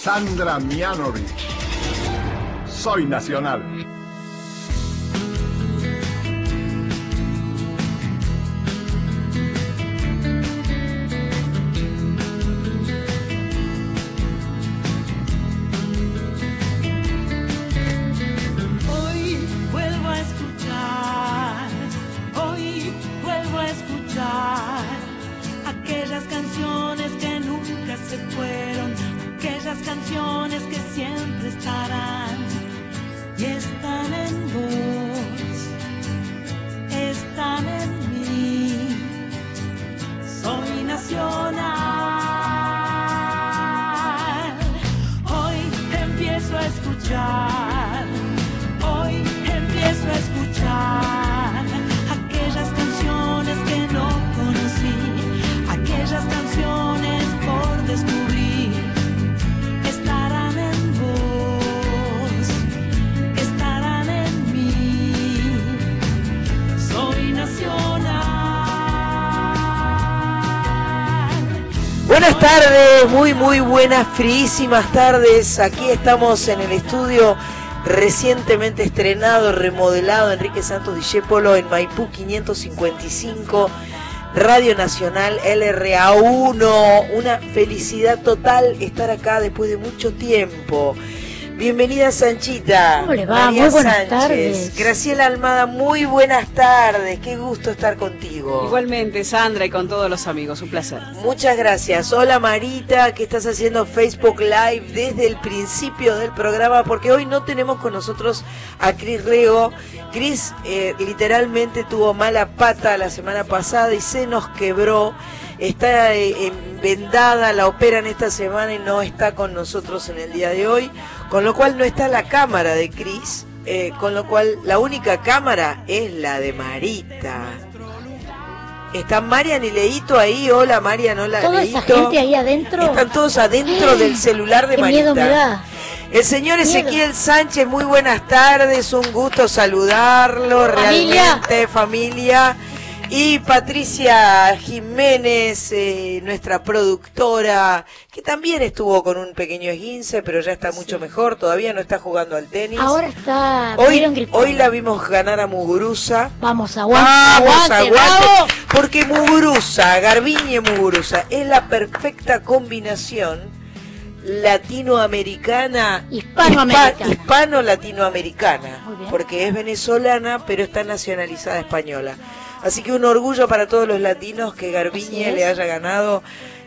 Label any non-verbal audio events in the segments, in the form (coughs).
Sandra Mianovich. Soy Nacional. Muy muy buenas, fríísimas tardes. Aquí estamos en el estudio recientemente estrenado, remodelado Enrique Santos Discépolo en Maipú 555, Radio Nacional LRA1. Una felicidad total estar acá después de mucho tiempo. Bienvenida Sanchita. ¿Cómo le va? Muy buenas tardes. Graciela Almada, muy buenas tardes. Qué gusto estar contigo. Igualmente, Sandra, y con todos los amigos, un placer. Muchas gracias. Hola Marita, que estás haciendo Facebook Live desde el principio del programa, porque hoy no tenemos con nosotros a Cris Rego. Cris eh, literalmente tuvo mala pata la semana pasada y se nos quebró. Está eh, en- vendada, la operan esta semana y no está con nosotros en el día de hoy, con lo cual no está la cámara de Cris, eh, con lo cual la única cámara es la de Marita. Están Marian y Leito ahí. Hola Marian, hola Toda Leito. esa gente ahí adentro. Están todos adentro del celular de Qué Marita. miedo me da. El señor. Ezequiel Sánchez, muy buenas tardes, un gusto saludarlo, Familia. realmente familia. Y Patricia Jiménez, eh, nuestra productora, que también estuvo con un pequeño esguince, pero ya está mucho mejor, todavía no está jugando al tenis. Ahora está. hoy, hoy la vimos ganar a Muguruza. Vamos, aguante. Vamos, aguante, aguante, porque Muguruza, Garbiñe y Muguruza es la perfecta combinación latinoamericana, hispano-latinoamericana, porque es venezolana pero está nacionalizada española. Así que un orgullo para todos los latinos que Garbiñe le haya ganado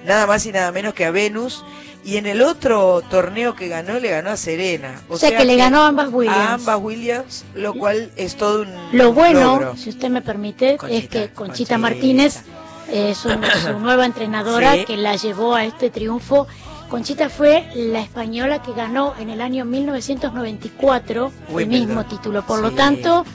nada más y nada menos que a Venus. Y en el otro torneo que ganó, le ganó a Serena. O sea que le ganó a ambas A Williams. ambas Williams, lo cual es todo un Lo bueno, logro. si usted me permite, Conchita, es que Conchita, Conchita. Martínez es su, su (coughs) nueva entrenadora Sí. que la llevó a este triunfo. Conchita fue la española que ganó en el año 1994 el mismo título. Por lo tanto,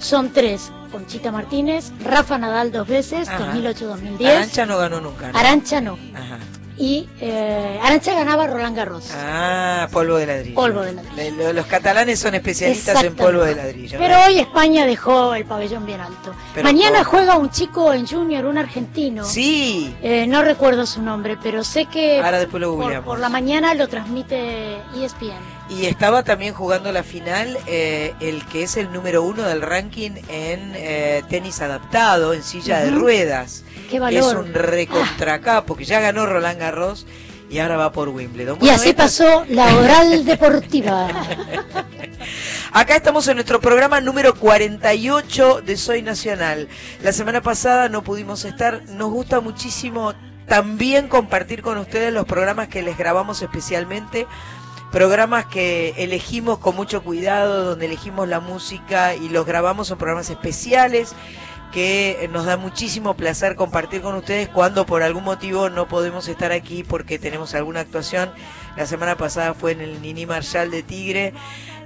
son tres. Conchita Martínez, Rafa Nadal dos veces, Ajá. 2008-2010. Arancha no ganó nunca. ¿no? Arancha no. Ajá. Y eh, Arancha ganaba Roland Garros. Ah, polvo de ladrillo. Polvo de ladrillo. Los catalanes son especialistas en polvo de ladrillo. Pero ¿no? hoy España dejó el pabellón bien alto. Pero Mañana ¿cómo? juega un chico en Junior, un argentino. Sí. Eh, no recuerdo su nombre, pero sé que Ahora después lo por, por la mañana lo transmite ESPN. Y estaba también jugando la final eh, el que es el número uno del ranking en eh, tenis adaptado, en silla de ruedas. Qué valor. Es un recontracapo, que ya ganó Roland Garros y ahora va por Wimbledon. Y así esta- pasó la oral deportiva. (laughs) Acá estamos en nuestro programa número 48 de Soy Nacional. La semana pasada no pudimos estar. Nos gusta muchísimo también compartir con ustedes los programas que les grabamos especialmente. Programas que elegimos con mucho cuidado, donde elegimos la música y los grabamos son programas especiales que nos da muchísimo placer compartir con ustedes cuando por algún motivo no podemos estar aquí porque tenemos alguna actuación. La semana pasada fue en el Nini Marshall de Tigre,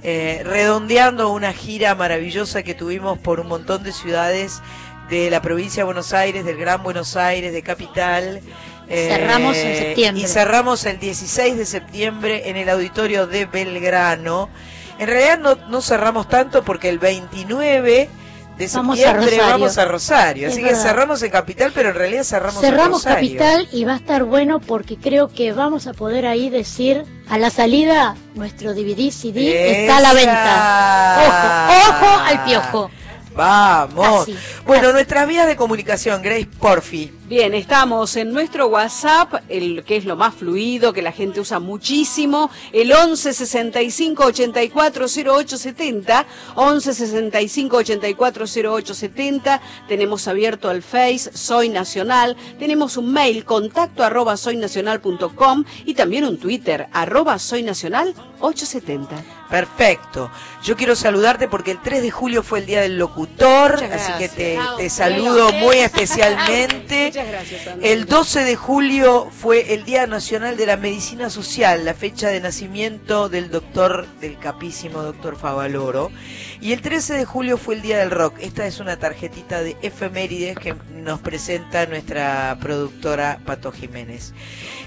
eh, redondeando una gira maravillosa que tuvimos por un montón de ciudades de la provincia de Buenos Aires, del Gran Buenos Aires, de Capital. Eh, Cerramos en septiembre. Y cerramos el 16 de septiembre en el auditorio de Belgrano. En realidad no, no cerramos tanto porque el 29 de Vamos a septiembre Rosario. vamos a Rosario. Es Así que cerramos en Capital, pero en realidad cerramos en Cerramos Rosario. Capital y va a estar bueno porque creo que vamos a poder ahí decir a la salida nuestro DVD CD está a la Esa. venta. Ojo, ojo al piojo. Vamos. Así, bueno, así. nuestras vías de comunicación, Grace Porfi. Bien, estamos en nuestro WhatsApp, el que es lo más fluido, que la gente usa muchísimo, el 11 65 84 08 70, 11 65 84 08 70, tenemos abierto el Face, Soy Nacional, tenemos un mail, contacto arroba soynacional.com y también un Twitter, arroba soy nacional 870. Perfecto. Yo quiero saludarte porque el 3 de julio fue el Día del Locutor, así que te saludo muy especialmente. (laughs) Muchas gracias, Sandra. El 12 de julio fue el Día Nacional de la Medicina Social, la fecha de nacimiento del doctor, del capísimo doctor Favaloro. Y el 13 de julio fue el Día del Rock. Esta es una tarjetita de efemérides que nos presenta nuestra productora Pato Jiménez.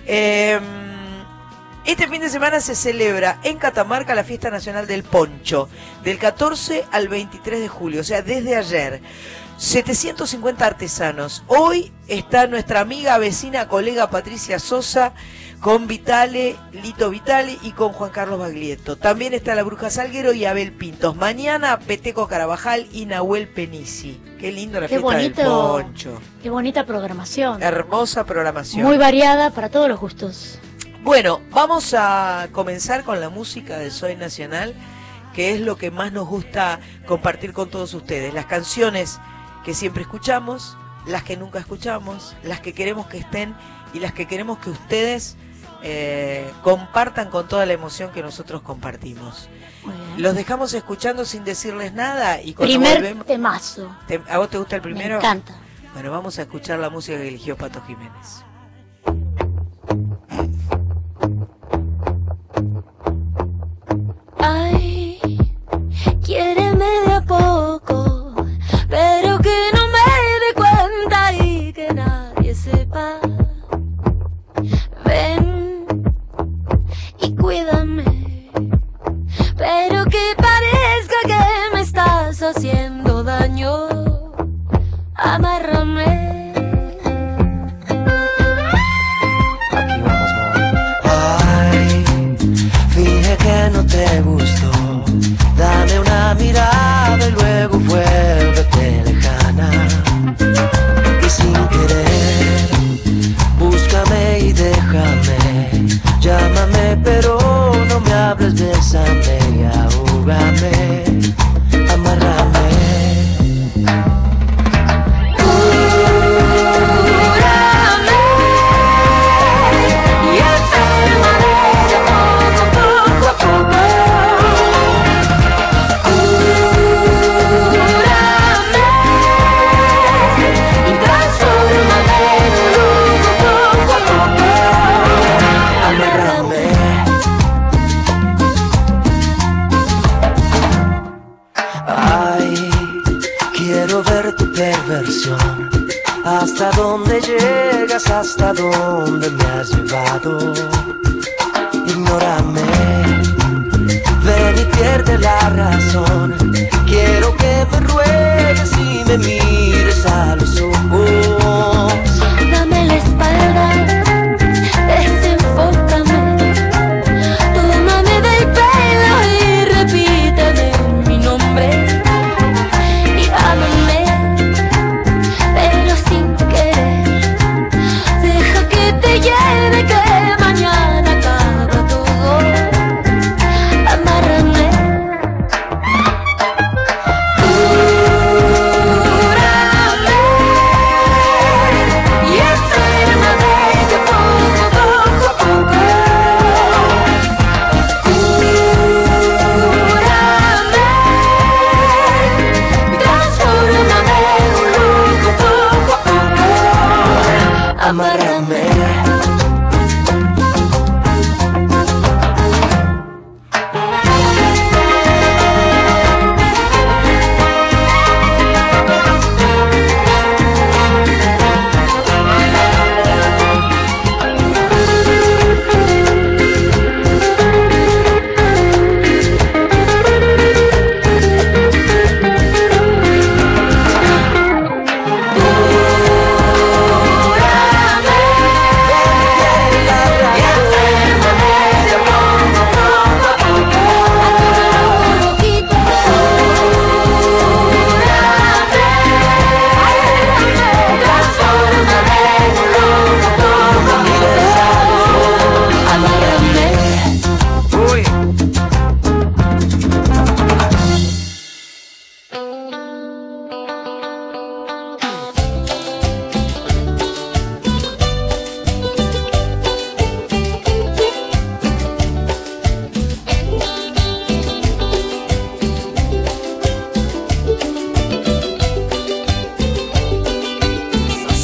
Eh, este fin de semana se celebra en Catamarca la Fiesta Nacional del Poncho, del 14 al 23 de julio, o sea, desde ayer. 750 artesanos. Hoy está nuestra amiga, vecina, colega Patricia Sosa con Vitale, Lito Vitale y con Juan Carlos Baglietto. También está la Bruja Salguero y Abel Pintos. Mañana Peteco Carabajal y Nahuel Penisi. Qué lindo la Qué fiesta del bonito. Poncho. Qué bonita programación. Hermosa programación. Muy variada para todos los gustos. Bueno, vamos a comenzar con la música de Soy Nacional, que es lo que más nos gusta compartir con todos ustedes. Las canciones que siempre escuchamos, las que nunca escuchamos, las que queremos que estén y las que queremos que ustedes eh, compartan con toda la emoción que nosotros compartimos. Los dejamos escuchando sin decirles nada y cuando Primer volvemos... temazo. ¿Te- ¿A vos te gusta el primero? Me encanta. Bueno, vamos a escuchar la música que eligió Pato Jiménez.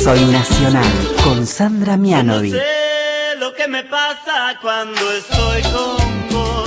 Soy Nacional con Sandra Mianovi. No sé lo que me pasa cuando estoy con vos.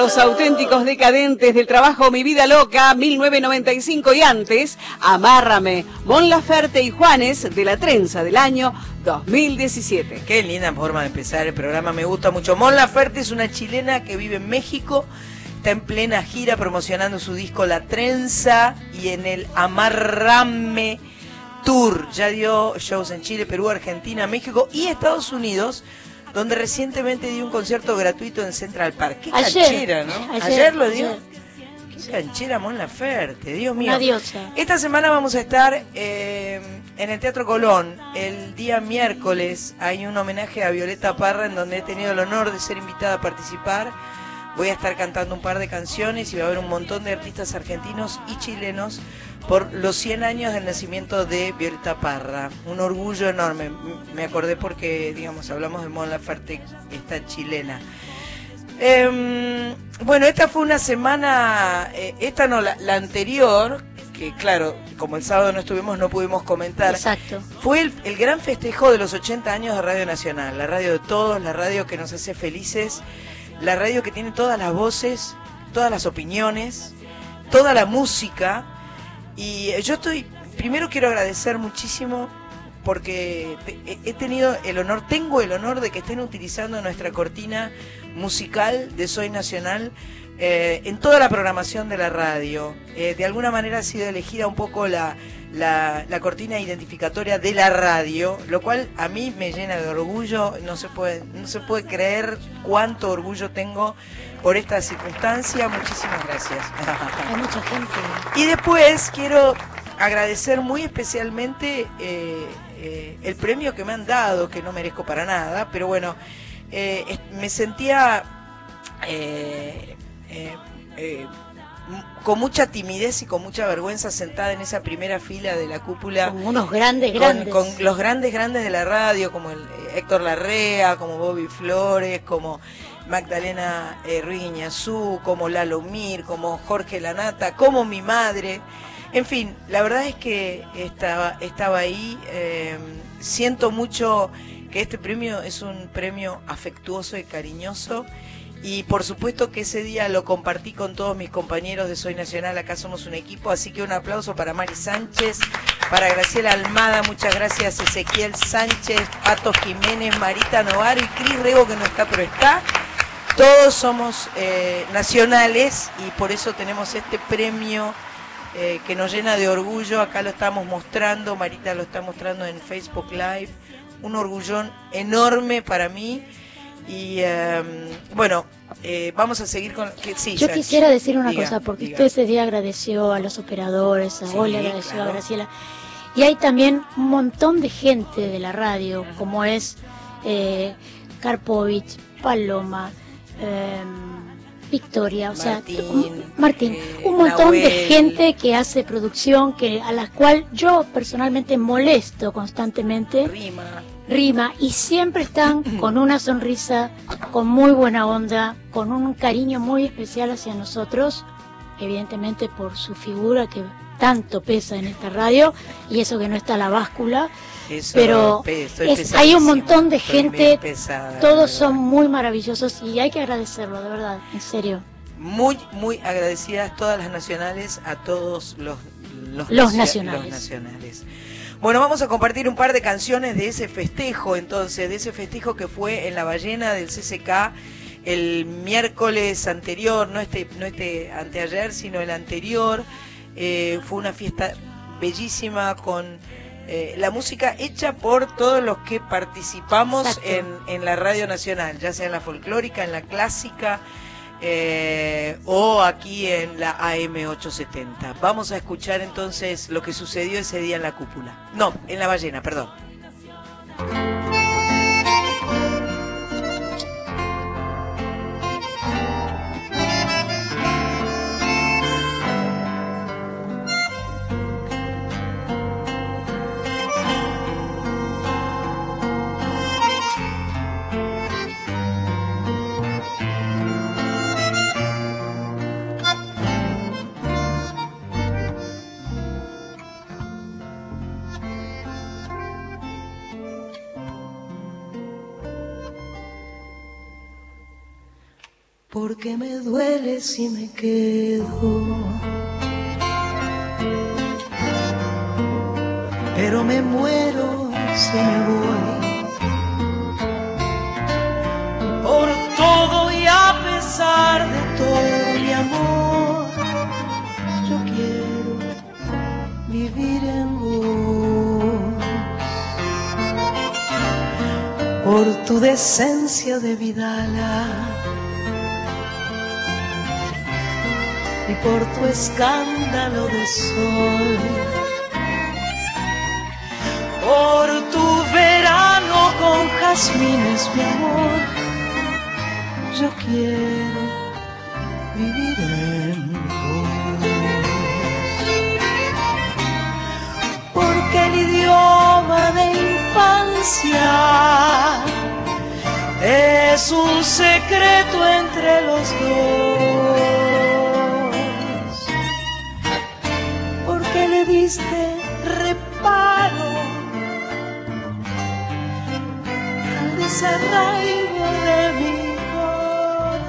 los auténticos decadentes del trabajo Mi Vida Loca 1995 y antes, Amárrame, Mon Laferte y Juanes de la trenza del año 2017. Qué linda forma de empezar el programa, me gusta mucho. Mon Laferte es una chilena que vive en México, está en plena gira promocionando su disco La Trenza y en el Amárrame Tour. Ya dio shows en Chile, Perú, Argentina, México y Estados Unidos donde recientemente dio un concierto gratuito en Central Park. Qué canchera, ¿no? Ayer, lo dio. Qué canchera Mon Laferte, Dios mío. Una diosa. Esta semana vamos a estar eh, en el Teatro Colón. El día miércoles hay un homenaje a Violeta Parra en donde he tenido el honor de ser invitada a participar Voy a estar cantando un par de canciones y va a haber un montón de artistas argentinos y chilenos por los 100 años del nacimiento de Violeta Parra. Un orgullo enorme. Me acordé porque, digamos, hablamos de Mon Laferte, esta chilena. Em, bueno, esta fue una semana, eh, esta no, la, la anterior, que claro, como el sábado no estuvimos, no pudimos comentar. Exacto. Fue el, el gran festejo de los 80 años de Radio Nacional, la radio de todos, la radio que nos hace felices, la radio que tiene todas las voces, todas las opiniones, toda la música. Y eh, yo estoy, primero quiero agradecer muchísimo porque he tenido el honor, tengo el honor de que estén utilizando nuestra cortina musical de Soy Nacional eh, en toda la programación de la radio. Eh, de alguna manera ha sido elegida un poco la, la, la cortina identificatoria de la radio, lo cual a mí me llena de orgullo, no se puede, no se puede creer cuánto orgullo tengo por esta circunstancia. Muchísimas gracias. Hay mucha gente. Y después quiero agradecer muy especialmente eh, eh, el premio que me han dado, que no merezco para nada, pero bueno, eh, me sentía eh, con mucha timidez y con mucha vergüenza sentada en esa primera fila de la cúpula Con unos grandes, con, grandes. con los grandes grandes de la radio, como el, eh, Héctor Larrea, como Bobby Flores, como Magdalena eh, Ruiz Iñazú, como Lalo Mir, como Jorge Lanata, como mi madre. En fin, la verdad es que estaba, estaba ahí. eh, siento mucho que este premio es un premio afectuoso y cariñoso. Y por supuesto que ese día lo compartí con todos mis compañeros de Soy Nacional, acá somos un equipo, así que un aplauso para Mari Sánchez, para Graciela Almada, muchas gracias Ezequiel Sánchez, Pato Jiménez, Marita Novaro y Cris Rego que no está pero está. Todos somos eh, nacionales y por eso tenemos este premio eh, que nos llena de orgullo. Acá lo estamos mostrando, Marita lo está mostrando en Facebook Live. Un orgullón enorme para mí. Y eh, bueno, eh, vamos a seguir con... que- sí, Yo quisiera decir una diga, cosa, porque diga. usted ese día agradeció a los operadores, a Sí, Ole agradeció claro. a Graciela. Y hay también un montón de gente de la radio, como es eh, Karpovich, Paloma, eh, Victoria, o sea, Martín, un- Martín, eh, un montón de gente que hace producción, que a la cual yo personalmente molesto constantemente. Rima. Rima y siempre están con una sonrisa, con muy buena onda, con un cariño muy especial hacia nosotros, evidentemente por su figura que tanto pesa en esta radio y eso que no está la báscula, Eso, pero es- hay un montón de gente, pesada, todos son muy maravillosos y hay que agradecerlo, de verdad, en serio. muy, muy agradecidas todas las nacionales a todos los, los, Los nacio- nacionales. los nacionales. Bueno, vamos a compartir un par de canciones de ese festejo, entonces, de ese festejo que fue en la ballena del CCK el miércoles anterior, no este, no este anteayer, sino el anterior. Eh, fue una fiesta bellísima con eh, la música hecha por todos los que participamos en, en la radio nacional, ya sea en la folclórica, en la clásica eh, o aquí en la AM870. Vamos a escuchar entonces lo que sucedió ese día en la cúpula. No, en la ballena, perdón. Porque me duele si me quedo. Pero me muero si me voy. Por todo y a pesar de todo mi amor, yo quiero vivir en vos. Por tu decencia de vidala por tu escándalo de sol. Por tu verano con jazmines, mi amor, yo quiero vivir en vos. Porque el idioma de infancia es un secreto entre los dos. Diste reparo al desarraigo de mi corazón.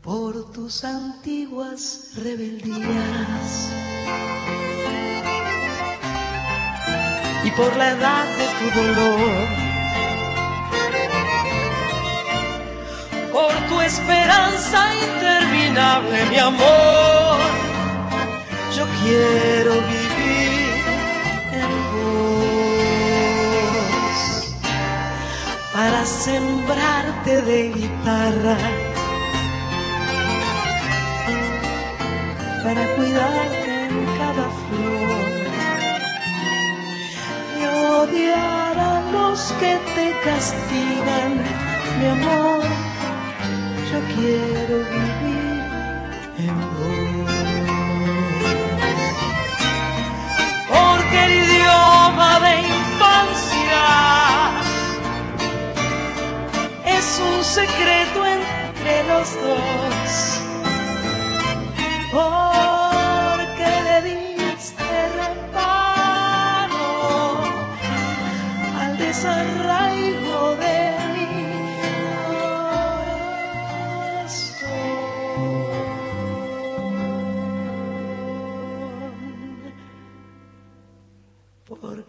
Por tus antiguas rebeldías. y por la edad de tu dolor. Por tu esperanza interminable, mi amor, yo quiero vivir en vos para sembrarte de guitarra. Para cuidarte en cada flor y odiar a los que te castigan, mi amor. Quiero vivir en vos. Porque el idioma de infancia es un secreto entre los dos. Porque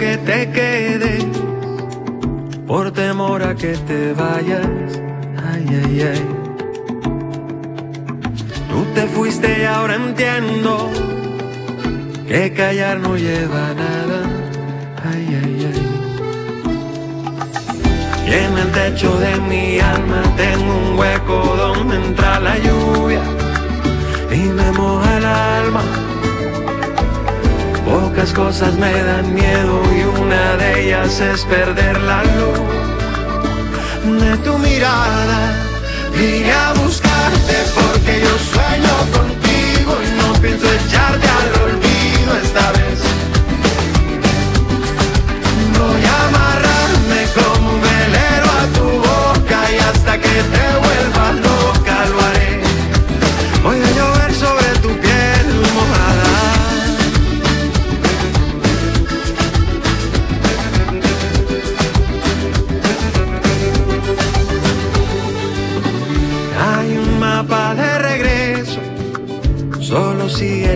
que te quedes por temor a que te vayas. Ay, ay, ay. Tú te fuiste y ahora entiendo que callar no lleva nada. Ay, ay, ay. Y en el techo de mi alma tengo un hueco donde entra la lluvia Pocas cosas me dan miedo y una de ellas es perder la luz de tu mirada. Vine a buscarte porque yo sueño contigo y no pienso echarte al olvido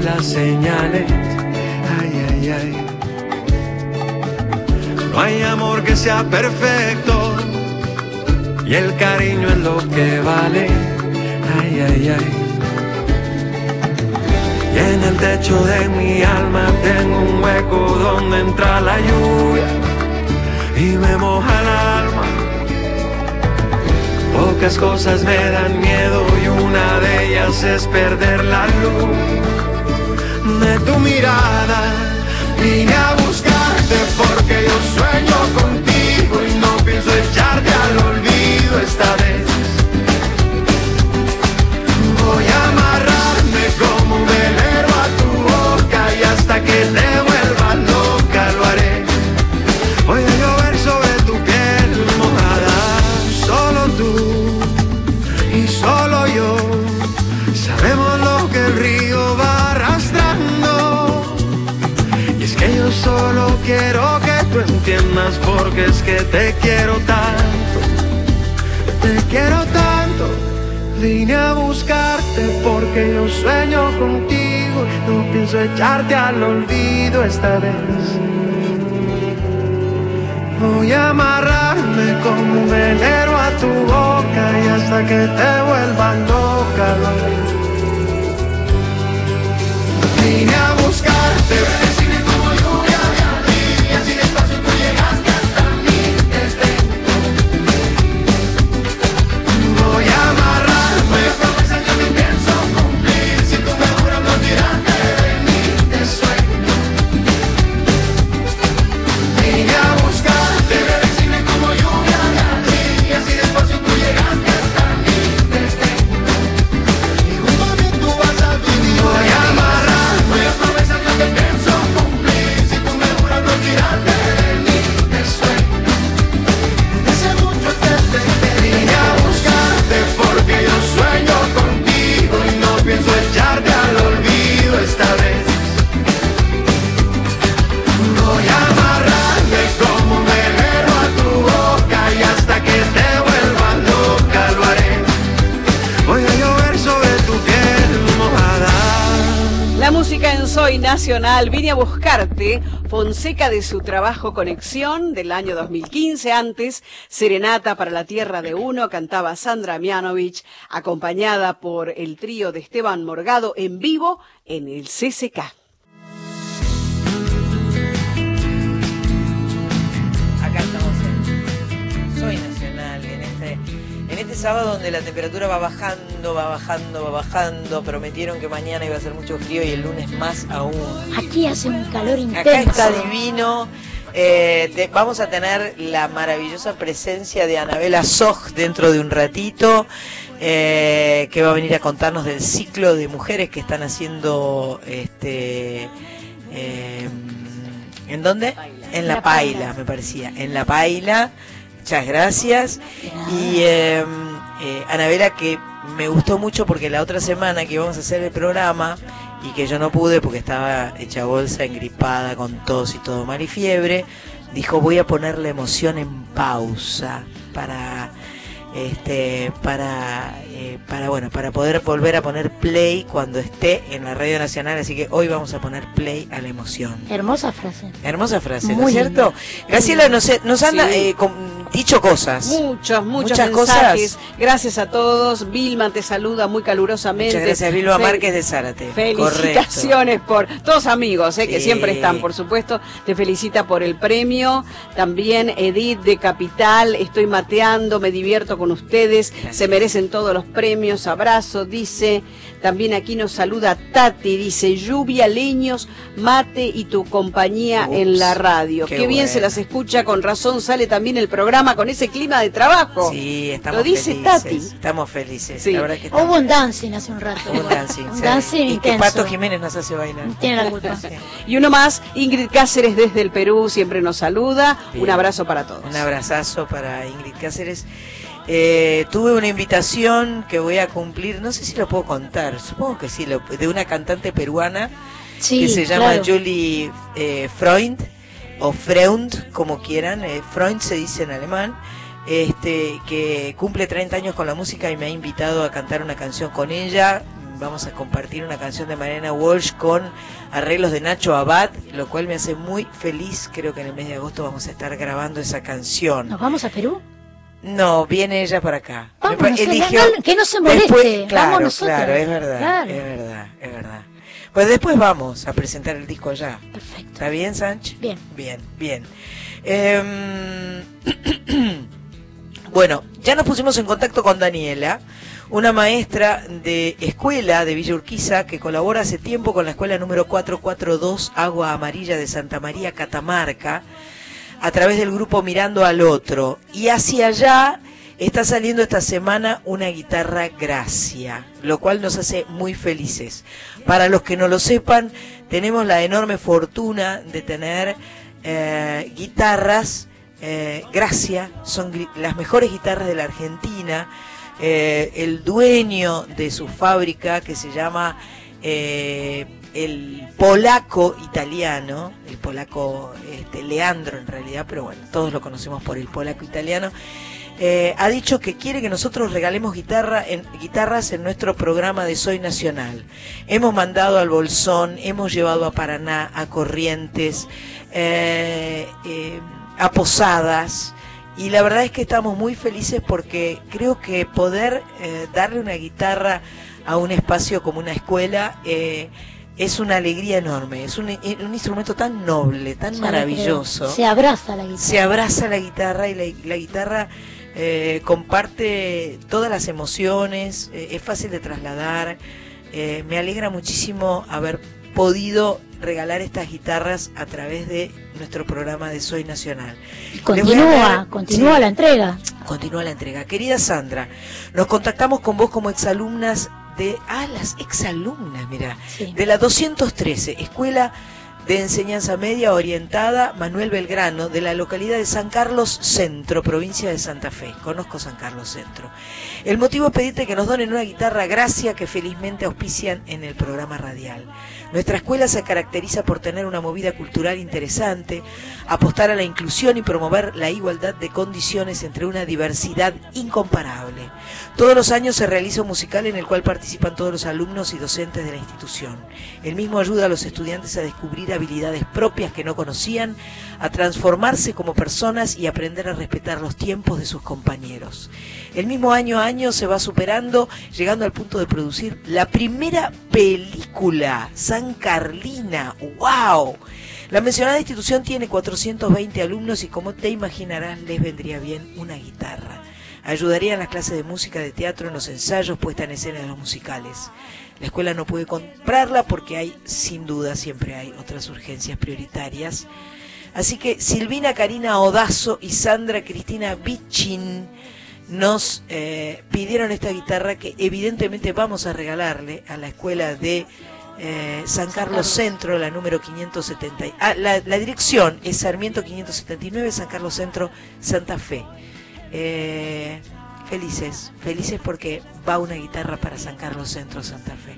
las señales. Ay, ay, ay. No hay amor que sea perfecto y el cariño es lo que vale. Ay, ay, ay. Y en el techo de mi alma tengo un hueco donde entra la lluvia y me moja el alma. Pocas cosas me dan miedo y una de ellas es perder la luz de tu mirada. Vine a buscarte porque yo sueño contigo y no pienso echarte al olvido esta vez. Voy a amarrarme como un velero a tu boca y hasta que te porque es que te quiero tanto. Te quiero tanto. Vine a buscarte porque yo sueño contigo. No pienso echarte al olvido esta vez. Voy a amarrarme como un velero a tu boca y hasta que te vuelva loca. Vine a buscarte. Vine a buscarte, Fonseca de su trabajo Conexión del año 2015, antes Serenata para la Tierra de Uno, cantaba Sandra Mianovich, acompañada por el trío de Esteban Morgado en vivo en el CCK. Este sábado donde la temperatura va bajando, va bajando, va bajando. Prometieron que mañana iba a ser mucho frío y el lunes más aún. Aquí hace un calor intenso. Acá está divino. Eh, te- vamos a tener la maravillosa presencia de Anabela Soj dentro de un ratito, eh, que va a venir a contarnos del ciclo de mujeres que están haciendo este eh, ¿en dónde? En la La paila, Paila. me parecía. En la paila. Muchas gracias. Y eh, eh, Anabela, que me gustó mucho porque la otra semana que íbamos a hacer el programa y que yo no pude porque estaba hecha bolsa, engripada, con tos y todo mal y fiebre, dijo voy a poner la emoción en pausa para este para eh, para bueno para poder volver a poner play cuando esté en la radio nacional así que hoy vamos a poner play a la emoción Hermosa frase. Hermosa frase, ¿no es Muy cierto? Graciela nos, nos Sí. eh, dicho cosas. Muchos, muchos Muchas mensajes. cosas. Gracias a todos. Vilma te saluda muy calurosamente. Muchas gracias, Fe- Márquez de Zárate. Felicitaciones por todos amigos, eh, que Sí. siempre están, por supuesto. Te felicita por el premio. También Edith de Capital. Estoy mateando, me divierto con ustedes. Se merecen todos los premios. Abrazo, dice. También aquí nos saluda Tati, dice lluvia, leños, mate y tu compañía Ups, en la radio. qué Qué, bien se las escucha, con razón sale también el programa con ese clima de trabajo. Sí, estamos Lo dice felices. Tati. Estamos felices. Sí. La verdad que estamos- Hubo un dancing hace un rato. Hubo un dancing. Un dancing y que. Pato Jiménez nos hace bailar. Tiene la culpa. (laughs) Sí. Y uno más, Ingrid Cáceres desde el Perú, siempre nos saluda. Bien. Un abrazo para todos. Un abrazazo para Ingrid Cáceres. Eh, tuve una invitación que voy a cumplir, no sé si lo puedo contar, supongo que sí, lo- de una cantante peruana Sí, que se llama claro. Julie eh, Freund o Freund, como quieran, eh, Freund se dice en alemán, este, que cumple 30 años con la música y me ha invitado a cantar una canción con ella. Vamos a compartir una canción de Mariana Walsh con arreglos de Nacho Abad, lo cual me hace muy feliz. Creo que en el mes de agosto vamos a estar grabando esa canción. ¿Nos vamos a Perú? No, viene ella para acá. Vámonos, no- que no se moleste, Después- vamos claro, nosotras. claro, es verdad, Claro. es verdad, es verdad. Pues después vamos a presentar el disco allá. Perfecto. ¿Está bien, Sánchez? Bien. Bien, bien. Em, (clears throat) bueno, ya nos pusimos en contacto con Daniela, una maestra de escuela de Villa Urquiza que colabora hace tiempo con la escuela número 442 Agua Amarilla de Santa María, Catamarca, a través del grupo Mirando al Otro. Y hacia allá está saliendo esta semana una guitarra Gracia, lo cual nos hace muy felices. Para los que no lo sepan, tenemos la enorme fortuna de tener eh, guitarras eh, Gracia, son las mejores guitarras de la Argentina. Eh, el dueño de su fábrica, que se llama el polaco italiano, el polaco este, Leandro en realidad, pero bueno, todos lo conocemos por el polaco italiano, eh, ha dicho que quiere que nosotros regalemos guitarra guitarras en nuestro programa de Soy Nacional. Hemos mandado al Bolsón, hemos llevado a Paraná, a Corrientes, eh, eh, a Posadas. Y la verdad es que estamos muy felices porque creo que poder darle una guitarra a un espacio como una escuela es una alegría enorme. Es un, un instrumento tan noble, tan Ya maravilloso. Se abraza la guitarra. se abraza la guitarra y la, la guitarra eh, comparte todas las emociones, eh, es fácil de trasladar. Eh, me alegra muchísimo haber podido regalar estas guitarras a través de nuestro programa de Soy Nacional. Continúa, continúa sí. la entrega. Continúa la entrega. Querida Sandra, nos contactamos con vos como exalumnas de... Ah, las exalumnas, mira. Sí. De la 213, Escuela de Enseñanza Media Orientada Manuel Belgrano, de la localidad de San Carlos Centro, provincia de Santa Fe. Conozco San Carlos Centro. El motivo es pedirte que nos donen una guitarra Gracia que felizmente auspician en el programa radial. Nuestra escuela se caracteriza por tener una movida cultural interesante, apostar a la inclusión y promover la igualdad de condiciones entre una diversidad incomparable. Todos los años se realiza un musical en el cual participan todos los alumnos y docentes de la institución. El mismo ayuda a los estudiantes a descubrir habilidades propias que no conocían, a transformarse como personas y aprender a respetar los tiempos de sus compañeros. El mismo año a año se va superando, llegando al punto de producir la primera película, San Carlina. ¡Wow! La mencionada institución tiene 420 alumnos y como te imaginarás les vendría bien una guitarra. Ayudaría en las clases de música, de teatro, en los ensayos, puesta en escena de los musicales. La escuela no puede comprarla porque hay, sin duda, siempre hay otras urgencias prioritarias. Así que Silvina Karina Odazo y Sandra Cristina Bichin nos eh, pidieron esta guitarra que evidentemente vamos a regalarle a la escuela de eh, San Carlos Centro, la número 570. Ah, la, la dirección es Sarmiento 579, San Carlos Centro, Santa Fe. Eh, felices, felices porque va una guitarra para San Carlos Centro, Santa Fe.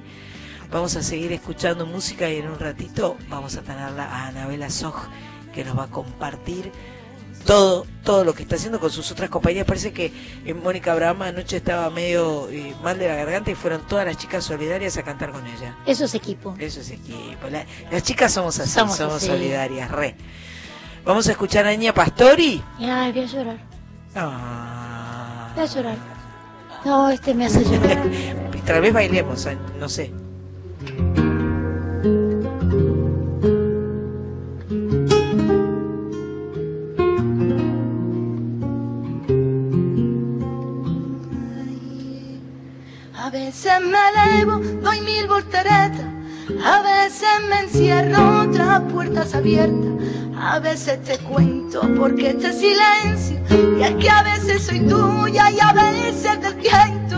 Vamos a seguir escuchando música y en un ratito vamos a tenerla a Anabela Soj que nos va a compartir todo todo lo que está haciendo con sus otras compañías. Parece que eh, Mónica Abraham anoche estaba medio eh, mal de la garganta y fueron todas las chicas solidarias a cantar con ella. Eso es equipo. Eso es equipo. La- las chicas somos así, Somos somos, así. solidarias, re. Vamos a escuchar a Niña Pastori. Ay, voy a llorar. Ah. Voy a llorar. No, este me hace llorar. (laughs) Tal vez bailemos, no sé. A veces me elevo, doy mil volteretas. A veces me encierro tras puertas abiertas. A veces te cuento porque este silencio. Y es que a veces soy tuya y a veces del viento.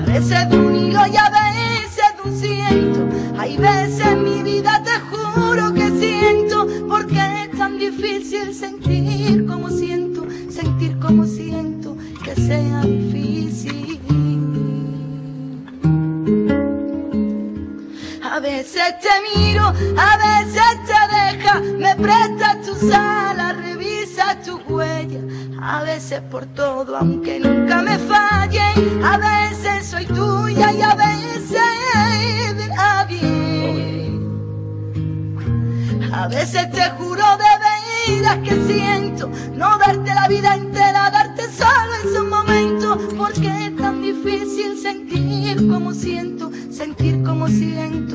A veces de un hilo y a veces de un ciento. Hay veces en mi vida te juro que siento. Porque es tan difícil sentir como siento. Sentir como siento que sea difícil. Veces te miro, a veces te deja, me prestas tus alas, revisas tus huellas. A veces por todo, aunque nunca me falle. A veces soy tuya y a veces de nadie. A veces te juro de veras que siento no darte la vida entera, darte solo en su momento, porque es tan difícil sentir como siento, sentir como siento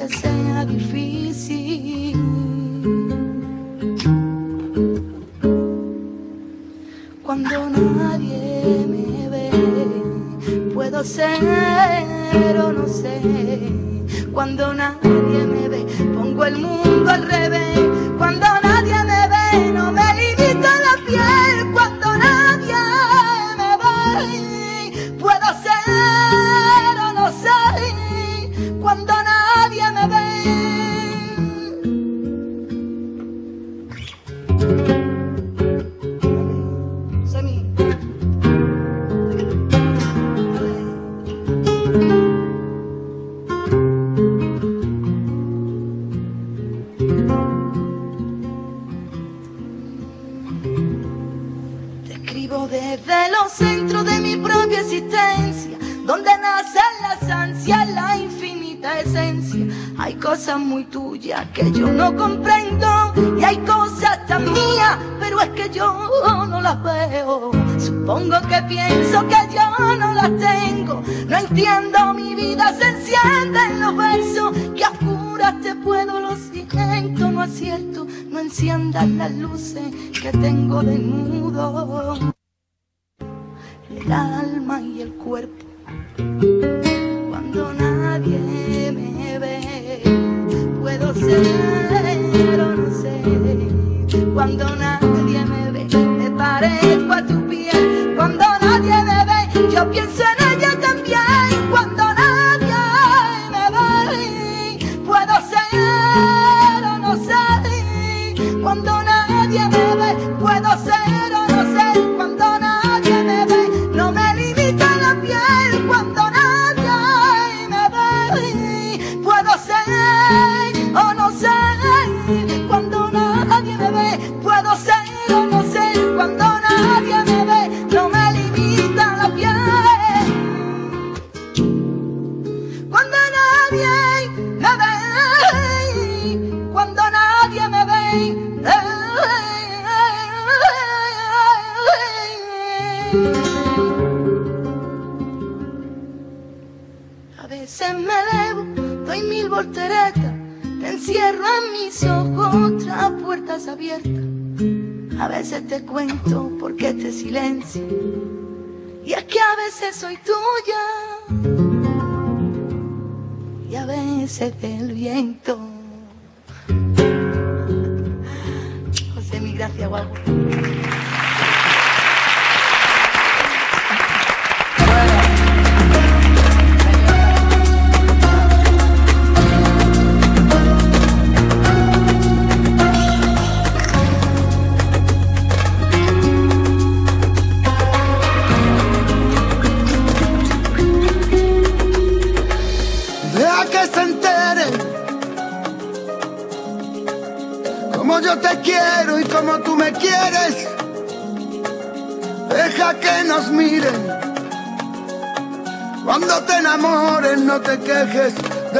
que sea difícil. Cuando nadie me ve, puedo ser o no sé. Cuando nadie me ve, pongo el mundo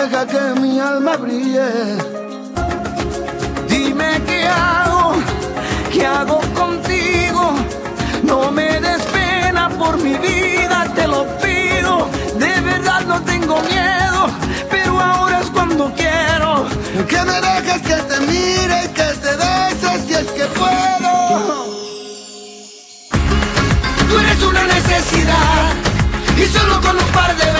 deja que mi alma brille. Dime qué hago, qué hago contigo. No me des pena por mi vida, te lo pido. De verdad no tengo miedo, pero ahora es cuando quiero. Que me dejes que te mire que te beses si es que puedo. Tú eres una necesidad y solo con un par de tú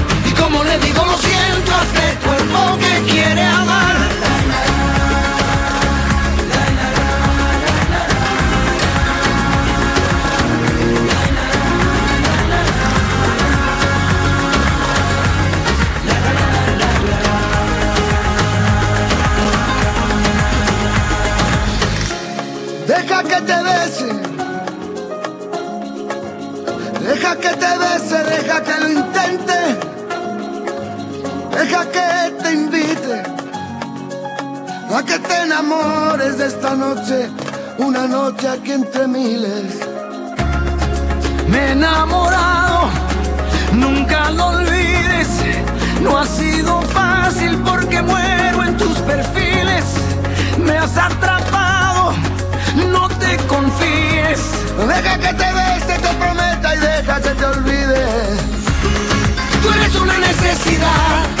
como le digo lo siento a este cuerpo que quiere amar. Deja que te bese. Deja que te bese, deja que lo. Deja que te invite a que te enamores de esta noche, una noche aquí entre miles. Me he enamorado, nunca lo olvides. No ha sido fácil porque muero en tus perfiles. Me has atrapado, no te confíes. Deja que te bese, te prometa y deja que te olvide. Tú eres una necesidad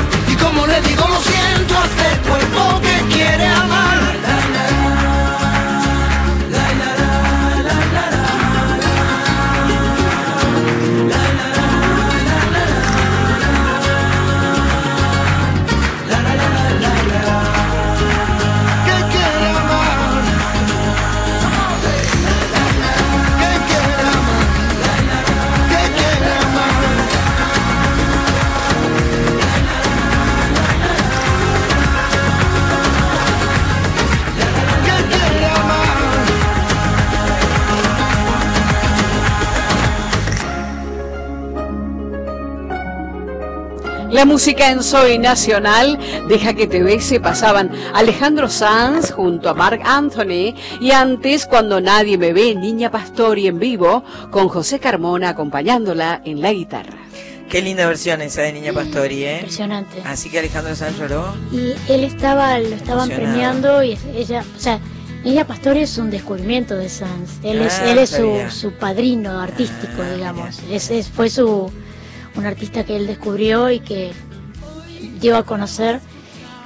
como le digo lo siento a este cuerpo que quiere amar. La música en Soy Nacional, Deja que te bese, pasaban Alejandro Sanz junto a Mark Anthony y antes Cuando nadie me ve, Niña Pastori en vivo con José Carmona acompañándola en la guitarra. Qué linda versión esa de Niña Pastori, ¿eh? Impresionante. Así que Alejandro Sanz lloró. Y él estaba, lo estaban premiando y ella, o sea, Niña Pastori es un descubrimiento de Sanz. Él es, Ah, él es su, su padrino artístico, digamos. Es, es- fue su un artista que él descubrió y que dio a conocer.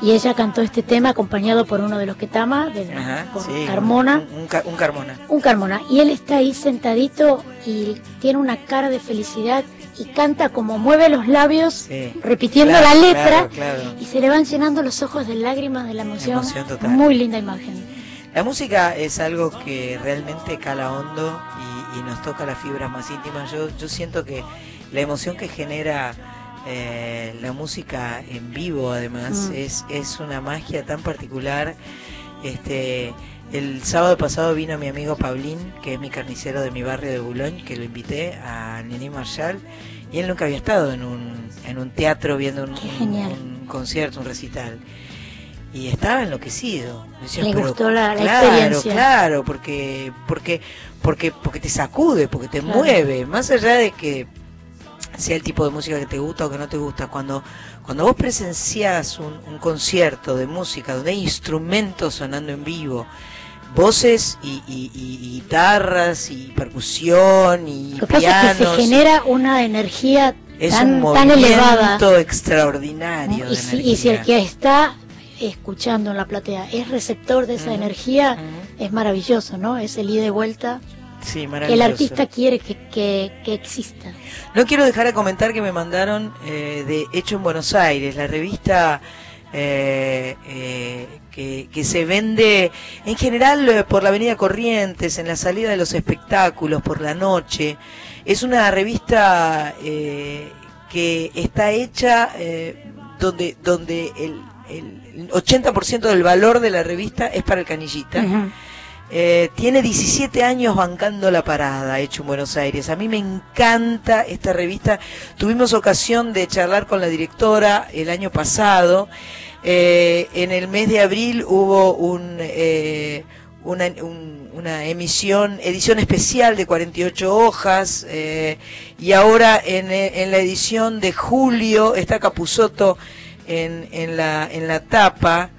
Y ella cantó este tema acompañado por uno de los que tama, de, Ajá, por sí, Carmona. Un, un ca- un Carmona. Un Carmona. Y él está ahí sentadito y tiene una cara de felicidad y canta como mueve los labios, Sí. repitiendo Claro, la letra. claro, claro. Y se le van llenando los ojos de lágrimas de la emoción. Emoción total. Muy linda imagen. La música es algo que realmente cala hondo y, y nos toca las fibras más íntimas. Yo, yo siento que la emoción que genera eh, la música en vivo, además, Mm. es, es una magia tan particular. Este, el sábado pasado vino mi amigo Paulín, que es mi carnicero de mi barrio de Boulogne, que lo invité a Nini Marshall, y él nunca había estado en un, en un teatro viendo un, concierto, un recital. Y estaba enloquecido. Decía, Le "Pero gustó la- la claro, experiencia". Claro, porque, porque, porque, porque te sacude, porque te Claro. mueve. Más allá de que sea el tipo de música que te gusta o que no te gusta, cuando, cuando vos presenciás un, un concierto de música donde hay instrumentos sonando en vivo, voces y, y- y guitarras y percusión y Lo es que se pianos, genera una energía es tan, un tan elevada. movimiento extraordinario. Y de si, y si el que está escuchando en la platea es receptor de esa energía, es maravilloso, ¿no? Es el ida y vuelta Sí, que el artista quiere que, que, que exista. No quiero dejar de comentar que me mandaron eh, de Hecho en Buenos Aires, la revista eh, eh, que, que se vende en general eh, por la Avenida Corrientes, en la salida de los espectáculos, por la noche. Es una revista eh, que está hecha eh, donde, donde el, el 80% del valor de la revista es para el canillita. Eh, tiene 17 años bancando la parada, hecho en Buenos Aires. A mí me encanta esta revista. Tuvimos ocasión de charlar con la directora el año pasado. Eh, en el mes de abril hubo un, eh, una, un- una emisión, edición especial de 48 hojas. eh, y ahora en, eh, en la edición de julio está Capuzoto en, en, la, en la tapa.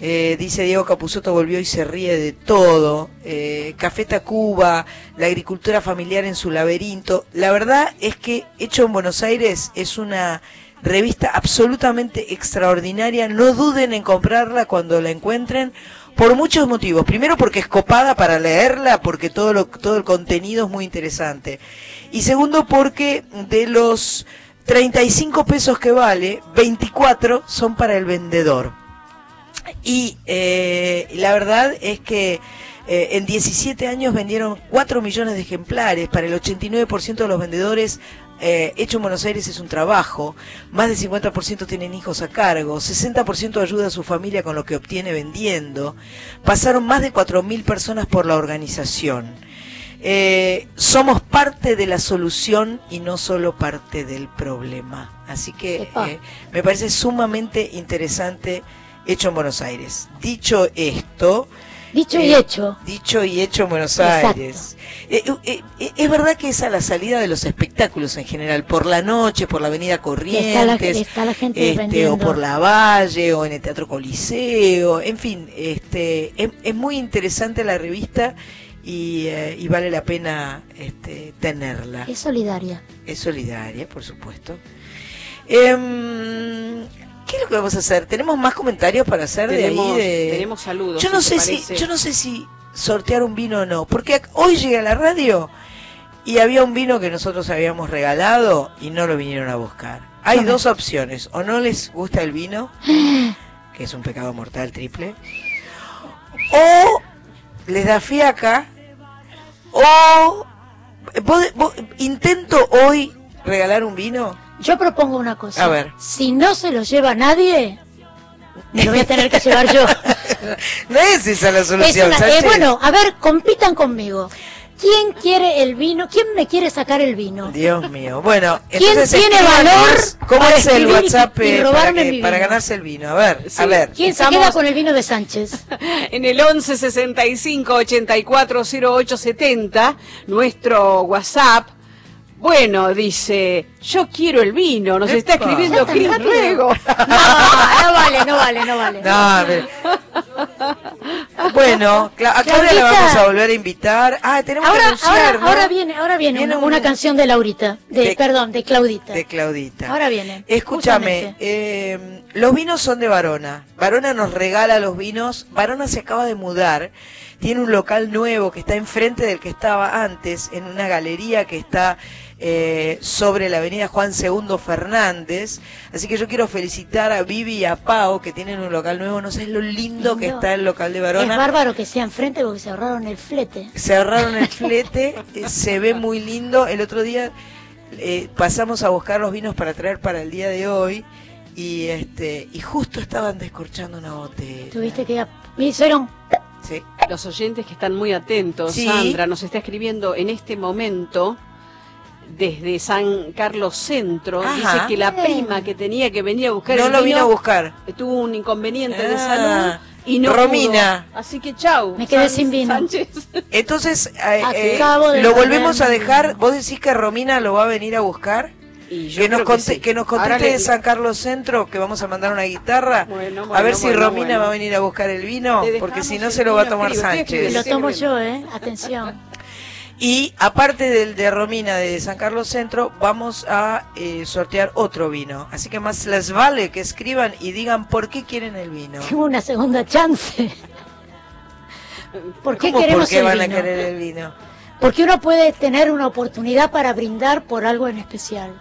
Eh, dice Diego Capuzotto volvió y se ríe de todo. Eh, Café Tacuba, la agricultura familiar en su laberinto. La verdad es que Hecho en Buenos Aires es una revista absolutamente extraordinaria. No duden en comprarla cuando la encuentren por muchos motivos. Primero porque es copada para leerla, porque todo, lo, todo el contenido es muy interesante. Y segundo porque de los 35 pesos que vale, 24 son para el vendedor. Y eh, la verdad es que eh, en 17 años vendieron 4 millones de ejemplares. Para el 89% de los vendedores, eh, hecho en Buenos Aires es un trabajo. Más del 50% tienen hijos a cargo. 60% ayuda a su familia con lo que obtiene vendiendo. Pasaron más de 4.000 personas por la organización. Eh, somos parte de la solución y no solo parte del problema. Así que me parece sumamente interesante hecho en Buenos Aires. Dicho esto, Dicho y eh, hecho. Dicho y hecho en Buenos Exacto. Aires. Eh, eh, eh, es verdad que es a la salida de los espectáculos en general, por la noche, por la Avenida Corrientes, Está la- está la gente este, o por la Valle, o en el Teatro Coliseo, en fin, este, es, es muy interesante la revista y, eh, y vale la pena este, tenerla. Es solidaria. Es solidaria, por supuesto. Em, ¿Qué es lo que vamos a hacer? ¿Tenemos más comentarios para hacer Tenemos, de ahí? De... tenemos saludos. Yo no si sé si, yo no sé si sortear un vino o no, porque hoy llegué a la radio y había un vino que nosotros habíamos regalado y no lo vinieron a buscar. Hay dos opciones, o no les gusta el vino, (gasps) que es un pecado mortal triple, o les da fiaca, o vos- vos- intento hoy regalar un vino. Yo propongo una cosa. A ver. Si no se lo lleva nadie, me lo voy a tener que llevar yo. (laughs) No es esa la Es solución, una- eh, Sánchez. bueno, a ver, compitan conmigo. ¿Quién quiere el vino? ¿Quién me quiere sacar el vino? Dios mío. Bueno, ¿Quién tiene valor ¿Cómo para es el y- WhatsApp y eh, para, que- ganarse el vino? A ver, Sí. a ver. ¿Quién Estamos- se queda con el vino de Sánchez? (laughs) En el 11 65 84 08 70, nuestro WhatsApp. Bueno, dice, yo quiero el vino, nos está escribiendo ¿Ya tan Cris? Rego. (laughs) No, no vale, no vale, no vale. No, a ver. Bueno, Cla- a Claudia la Claudita. vamos a volver a invitar. Ah, tenemos que Ahora, anunciar, ahora, ¿no? ahora viene, ahora viene, Viene una, un- una canción de Laurita, de, De- perdón, de Claudita. De Claudita. Ahora viene. Escúchame, justamente. eh, los vinos son de Varona. Varona nos regala los vinos. Varona se acaba de mudar. Tiene un local nuevo que está enfrente del que estaba antes, en una galería que está eh, sobre la avenida Juan II Fernández. Así que yo quiero felicitar a Vivi y a Pau que tienen un local nuevo. No sé lo lindo, que está el local de Es Varona. bárbaro que sea enfrente porque se ahorraron el flete. Se ahorraron el flete, eh, se ve muy lindo. El otro día eh, pasamos a buscar los vinos para traer para el día de hoy y este y justo estaban descorchando una botella. Tuviste que me hicieron Sí. Los oyentes que están muy atentos, Sí. Sandra nos está escribiendo en este momento desde San Carlos Centro. Ajá. Dice que la prima que tenía que venir a buscar No el lo vino vino, a buscar. tuvo un inconveniente de Ah. salud y no Romina. pudo. Así que chau. Me quedé San- sin vino. Sánchez. Entonces eh, (laughs) eh, lo volvemos a dejar. ¿Vos decís que Romina lo va a venir a buscar? Y yo Que nos, conte- sí. que nos conteste le- de San Carlos Centro que vamos a mandar una guitarra. Bueno, a bueno, ver si Romina bueno. va a venir a buscar el vino, porque si no se lo va a tomar Sánchez. lo tomo yo, eh. Atención. (laughs) Y aparte del de Romina de San Carlos Centro, vamos a eh, sortear otro vino. Así que más les vale que escriban y digan por qué quieren el vino. Tengo una segunda chance. ¿Por qué ¿Cómo queremos por qué el van a vino? querer el vino? Porque uno puede tener una oportunidad para brindar por algo en especial.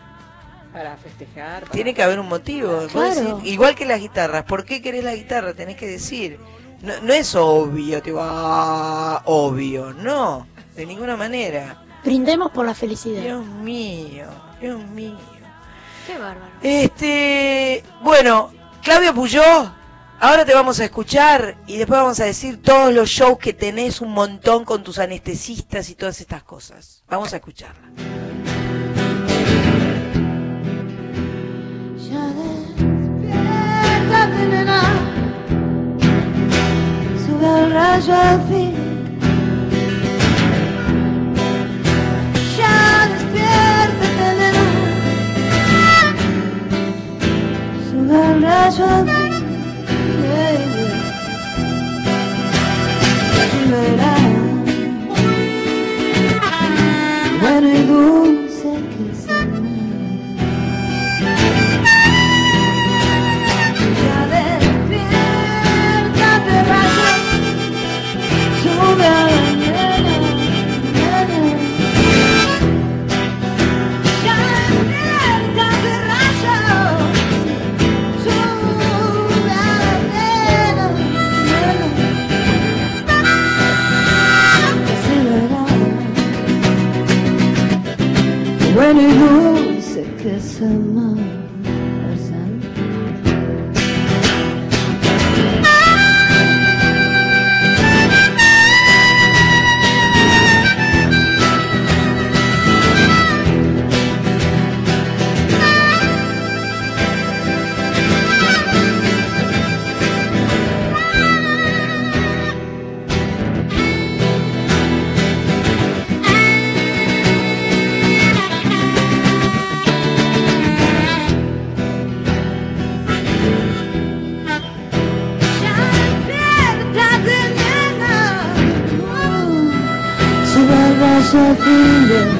Para festejar. para- Tiene que haber un motivo. Claro. igual que las guitarras. ¿Por qué querés la guitarra? Tenés que decir. No, no es obvio, tipo, ah, obvio. No, de ninguna manera. Brindemos por la felicidad. Dios mío, Dios mío. Qué bárbaro. Este, bueno, Claudio Puyó, ahora te vamos a escuchar y después vamos a decir todos los shows que tenés un montón con tus anestesistas y todas estas cosas. Vamos a escucharla. Ya nena. Sube el rayo al fin. Sube el rayo 怎么 barba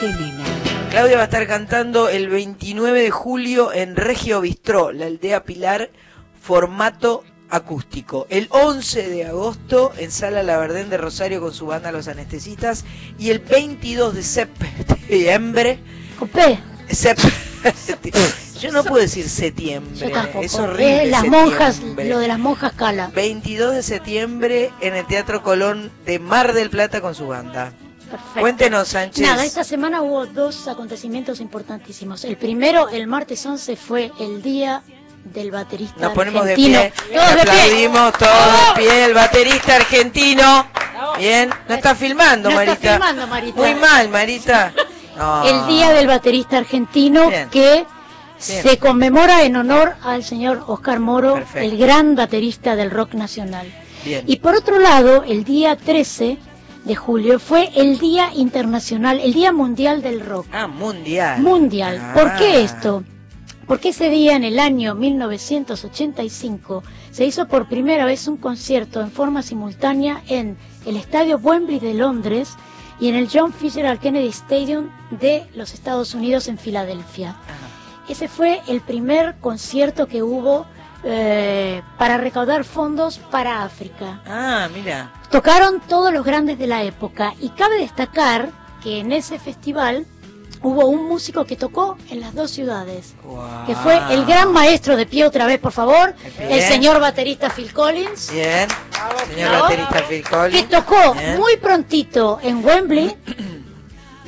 Nena. Claudia va a estar cantando el 29 de julio en Regio Bistró, la aldea Pilar, formato acústico. El 11 de agosto en Sala Labardén de Rosario con su banda Los Anestesistas. Y el 22 de septiembre. Copé. (laughs) Yo no puedo decir septiembre. Tampoco. Es horrible. Las monjas, lo de las monjas cala. 22 de septiembre en el Teatro Colón de Mar del Plata con su banda. Perfecto. Cuéntenos, Sánchez. Nada, esta semana hubo dos acontecimientos importantísimos. El primero, el martes 11, fue el día del baterista Nos ponemos de argentino. pie, Todos de pie. aplaudimos todos de pie, el baterista argentino. Bien, no está filmando, No está Marita. filmando, Marita. Muy mal, Marita. No. (laughs) El día del baterista argentino Bien. que Bien. se conmemora en honor al señor Oscar Moro, Perfecto. el gran baterista del rock nacional. Bien. Y por otro lado, el día 13 de julio fue el Día Internacional, el Día Mundial del Rock. Ah, mundial. Mundial. Ah. ¿Por qué esto? Porque ese día, en el año 1985, se hizo por primera vez un concierto en forma simultánea en el Estadio Wembley de Londres y en el John Fisher Kennedy Stadium de los Estados Unidos en Filadelfia. Ese fue el primer concierto que hubo eh, para recaudar fondos para África. Ah, mira. Tocaron todos los grandes de la época y cabe destacar que en ese festival hubo un músico que tocó en las dos ciudades, que fue el gran maestro de pie otra vez, por favor, Bien. el señor baterista Phil Collins, Bien. Señor ¿No? baterista Phil que Collins. tocó Bien. muy prontito en Wembley, (clears throat)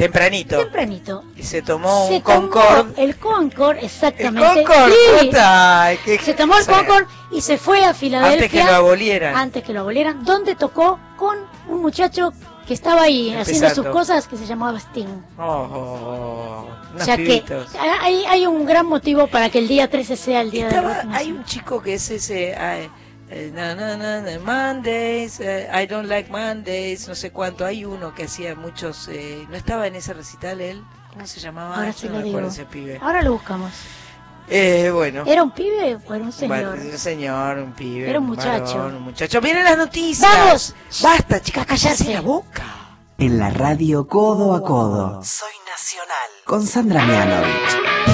Tempranito. tempranito. Y se tomó Se un tomó Concorde. el Concord, El exactamente. Concorde. Sí. puta, qué- Se tomó el. Concord y se fue a Filadelfia. Antes que lo abolieran. Antes que lo abolieran, donde tocó con un muchacho que estaba ahí haciendo sus cosas que se llamaba Sting. Oh, O sea que hay, hay un gran motivo para que el día 13 sea el día Estaba- rock hay un chico que es ese ay, eh, na, na, na, na, Mondays eh, I don't like Mondays no sé cuánto hay uno que hacía muchos eh, no estaba en ese recital él cómo se llamaba Ahora Yo sí no lo digo. acuerdo ese pibe Ahora lo buscamos. eh, bueno ¿Era un pibe o era un señor? Bueno, un señor, un pibe. Era un muchacho. varón, un muchacho. Vienen las noticias. ¡Vamos! Basta, chicas, Callarse. callarse la boca. En la radio Codo a Codo. Soy nacional. Con Sandra Mianovich.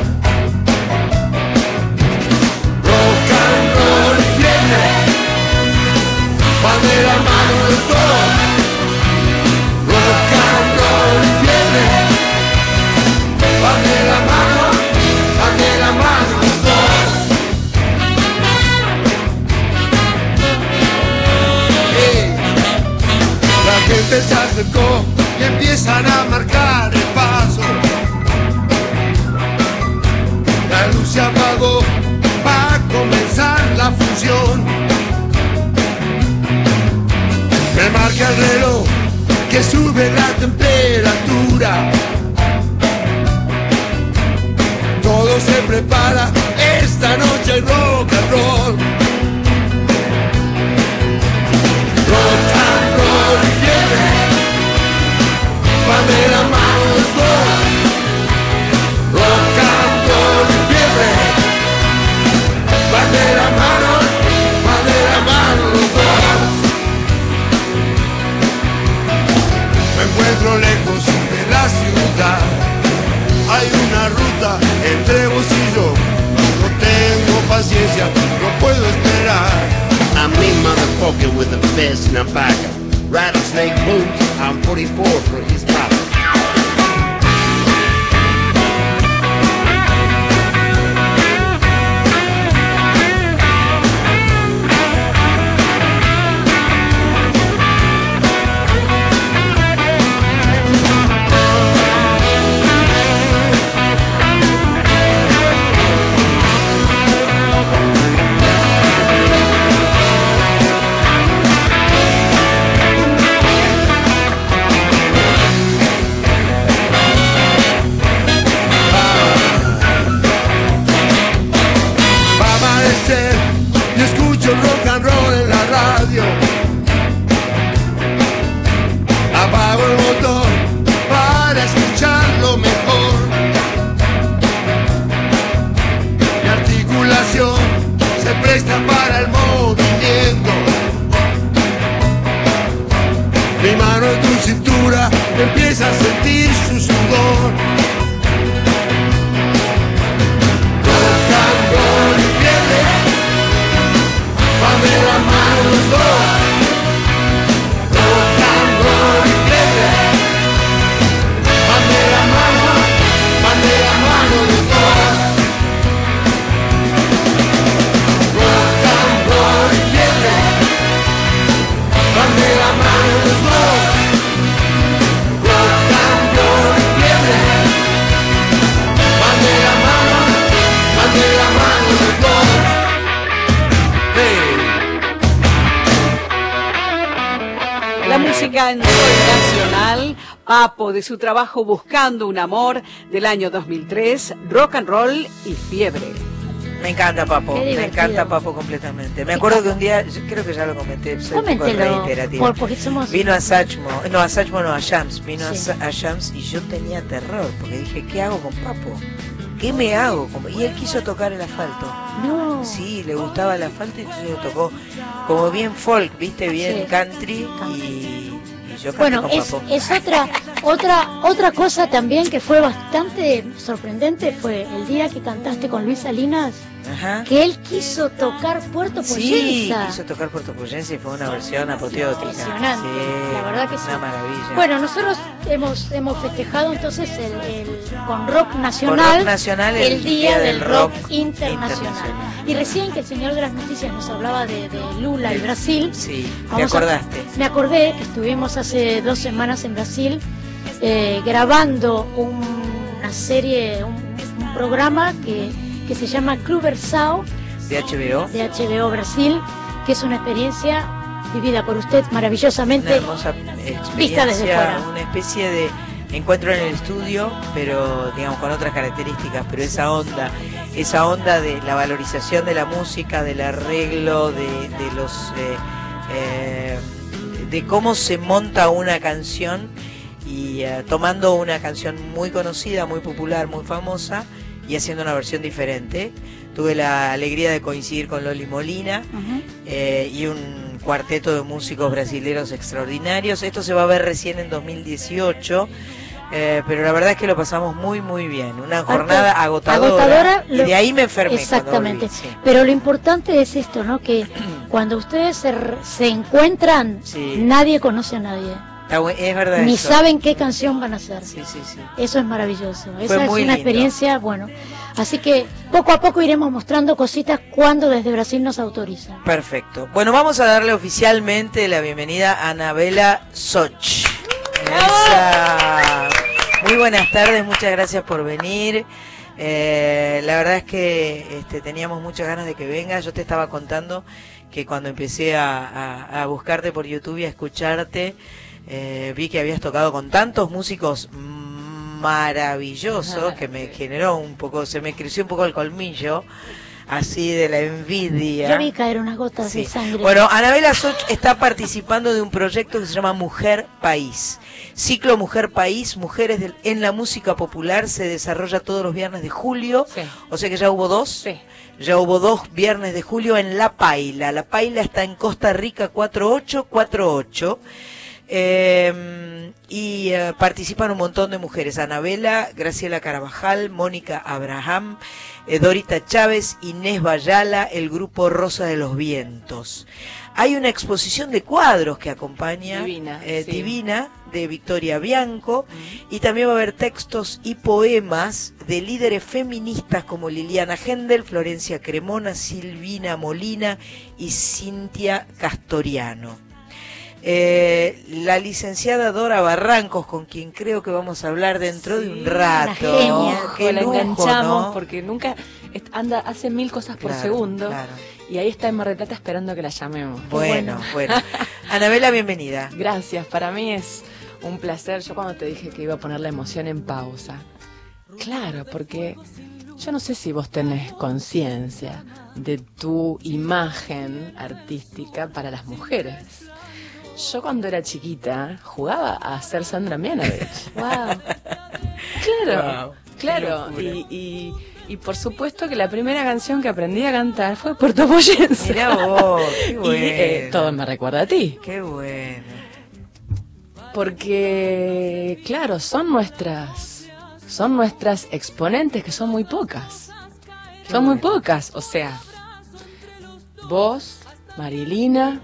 Van de la mano los dos. Rock and roll y de la mano, van de la mano dos. Hey, La gente se acercó y empiezan a marcar Me marca el reloj que sube la temperatura. Todo se prepara, esta noche hay rock and roll. Rock and roll y fiebre, ruta entre vos y yo. No tengo paciencia, no puedo esperar. I'm me motherfucker with a fist and a backer. Rattlesnake boots, I'm 44 for his de su trabajo Buscando un Amor del año 2003, Rock and Roll y Fiebre. Me encanta Papo, me encanta Papo completamente. Me acuerdo que un día, yo creo que ya lo comenté, soy un poco Coméntelo, reiterativa. por- porque somos- Vino a Sachmo, no a Sachmo no, a Shams, vino a Sí. Sa- a, Shams y yo tenía terror, porque dije, ¿qué hago con Papo? ¿Qué me hago? con-?" Y él quiso tocar el asfalto. No. Sí, le gustaba el asfalto y entonces lo tocó como bien folk, viste, bien Sí. country y, y yo canté Bueno, con es, Papo. es otra, (laughs) otra, otra cosa también que fue bastante sorprendente fue el día que cantaste con Luis Salinas, Ajá. que él quiso tocar Puerto Sí, Poyensa. quiso tocar Puerto Poyense y fue una versión apoteótica. Impresionante, Sí, la verdad que sí. Una maravilla. Bueno, nosotros hemos, hemos festejado entonces el, el- con Rock Nacional, Rock Nacional, el Día Día del del Rock, Rock internacional. Internacional. Y recién que el señor de las noticias nos hablaba de, de Lula y Brasil. Sí, te a- acordaste. me acordé que estuvimos hace dos semanas en Brasil eh, grabando un- una serie, un, un programa que, que se llama Club Versao De HBO. de HBO Brasil, que es una experiencia vivida por usted Una maravillosamente. hermosa experiencia, Vista desde fuera. una especie de encuentro en el estudio, pero digamos con otras características, pero esa onda, esa onda de la valorización de la música, del arreglo, de, de los eh, eh, de cómo se monta una canción y eh, tomando una canción muy conocida, muy popular, muy famosa y haciendo una versión diferente. Tuve la alegría de coincidir con Loli Molina eh, y un cuarteto de músicos brasileños extraordinarios. Esto se va a ver recién en 2018. eh, pero la verdad es que lo pasamos muy muy bien, una jornada agotadora, Agotadora, y de ahí me enfermé. Exactamente. volví, sí. Pero lo importante es esto, ¿no? Que (clears throat) cuando ustedes se, se encuentran, Sí. nadie conoce a nadie. Es verdad Ni eso. saben qué canción van a hacer. Sí, sí, sí. Eso es maravilloso. Fue Esa es una lindo. experiencia, bueno. Así que poco a poco iremos mostrando cositas cuando desde Brasil nos autorizan. Perfecto. Bueno, vamos a darle oficialmente la bienvenida a Anabela Soch. Muy buenas tardes, muchas gracias por venir. Eh, la verdad es que este, teníamos muchas ganas de que venga. Yo te estaba contando que cuando empecé a, a- a buscarte por YouTube y a escucharte, eh, vi que habías tocado con tantos músicos maravillosos (laughs) que me generó un poco, se me creció un poco el colmillo, así de la envidia. Yo vi caer unas gotas Sí. de sangre. Bueno, Anabela Soch está participando de un proyecto que se llama Mujer País. Ciclo Mujer País, Mujeres del- en la Música Popular, se desarrolla todos los viernes de julio. O sea que ya hubo dos. Ya hubo dos viernes de julio en La Paila. La Paila está en Costa Rica 4848. Eh, y eh, participan un montón de mujeres. Anabela, Graciela Carabajal, Mónica Abraham, eh, Dorita Chávez, Inés Bayala, el grupo Rosa de los Vientos. Hay una exposición de cuadros que acompaña Divina, eh, sí. Divina de Victoria Bianco y también va a haber textos y poemas de líderes feministas como Liliana Hendel, Florencia Cremona, Silvina Molina y Cintia Castoriano. Eh, la licenciada Dora Barrancos, con quien creo que vamos a hablar dentro de un rato. genia. Qué la lujo, enganchamos ¿no? porque nunca anda hace mil cosas por Claro, segundo claro. y ahí está en Mar del Plata esperando que la llamemos. Bueno, bueno. (laughs) Anabela, bienvenida. Gracias, para mí es un placer. Yo cuando te dije que iba a poner la emoción en pausa. Claro, porque yo no sé si vos tenés conciencia de tu imagen artística para las mujeres. Yo cuando era chiquita jugaba a ser Sandra Mianovich. (laughs) Wow. Claro, Wow, claro. Y, y, y por supuesto que la primera canción que aprendí a cantar fue Puerto Boyense. Mirá vos, qué (laughs) Y bueno. eh, todo me recuerda a ti. Qué bueno. Porque, claro, son nuestras, son nuestras exponentes que son muy pocas. Qué son muy pocas. O sea, vos, Marilina,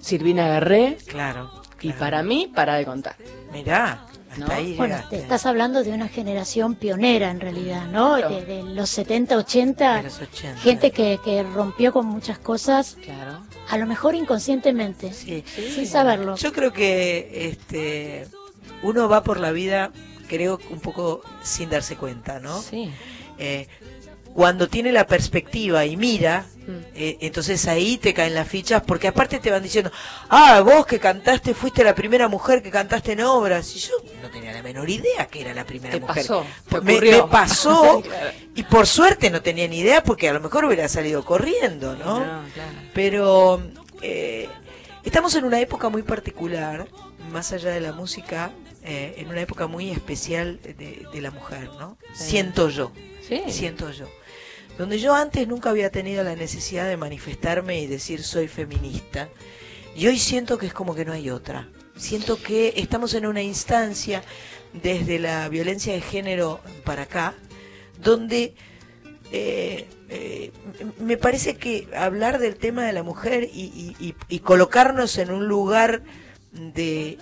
Silvina Guerré, Claro. y para mí, para de contar. Mirá, hasta ¿No? ahí Bueno, te estás hablando de una generación pionera en realidad, ¿no? Claro. De, de los 70, 80, De los 80. gente que, que rompió con muchas cosas, Claro. a lo mejor inconscientemente, Sí. sin saberlo. Yo creo que este uno va por la vida, creo, un poco sin darse cuenta, ¿no? Sí. Eh, cuando tiene la perspectiva y mira. Eh, entonces ahí te caen las fichas, porque aparte te van diciendo, ah, vos que cantaste, fuiste la primera mujer que cantaste en obras, y yo no tenía la menor idea que era la primera Te mujer. pasó, te me, pasó, (laughs) Claro. y por suerte no tenía ni idea, porque a lo mejor hubiera salido corriendo, ¿no? No, claro. Pero eh, estamos en una época muy particular, más allá de la música, eh, en una época muy especial de, de la mujer, ¿no? Sí. Siento yo, Sí. siento yo. Donde yo antes nunca había tenido la necesidad de manifestarme y decir soy feminista, y hoy siento que es como que no hay otra. Siento que estamos en una instancia desde la violencia de género para acá, donde eh, eh, me parece que hablar del tema de la mujer y, colocarnos en un lugar de,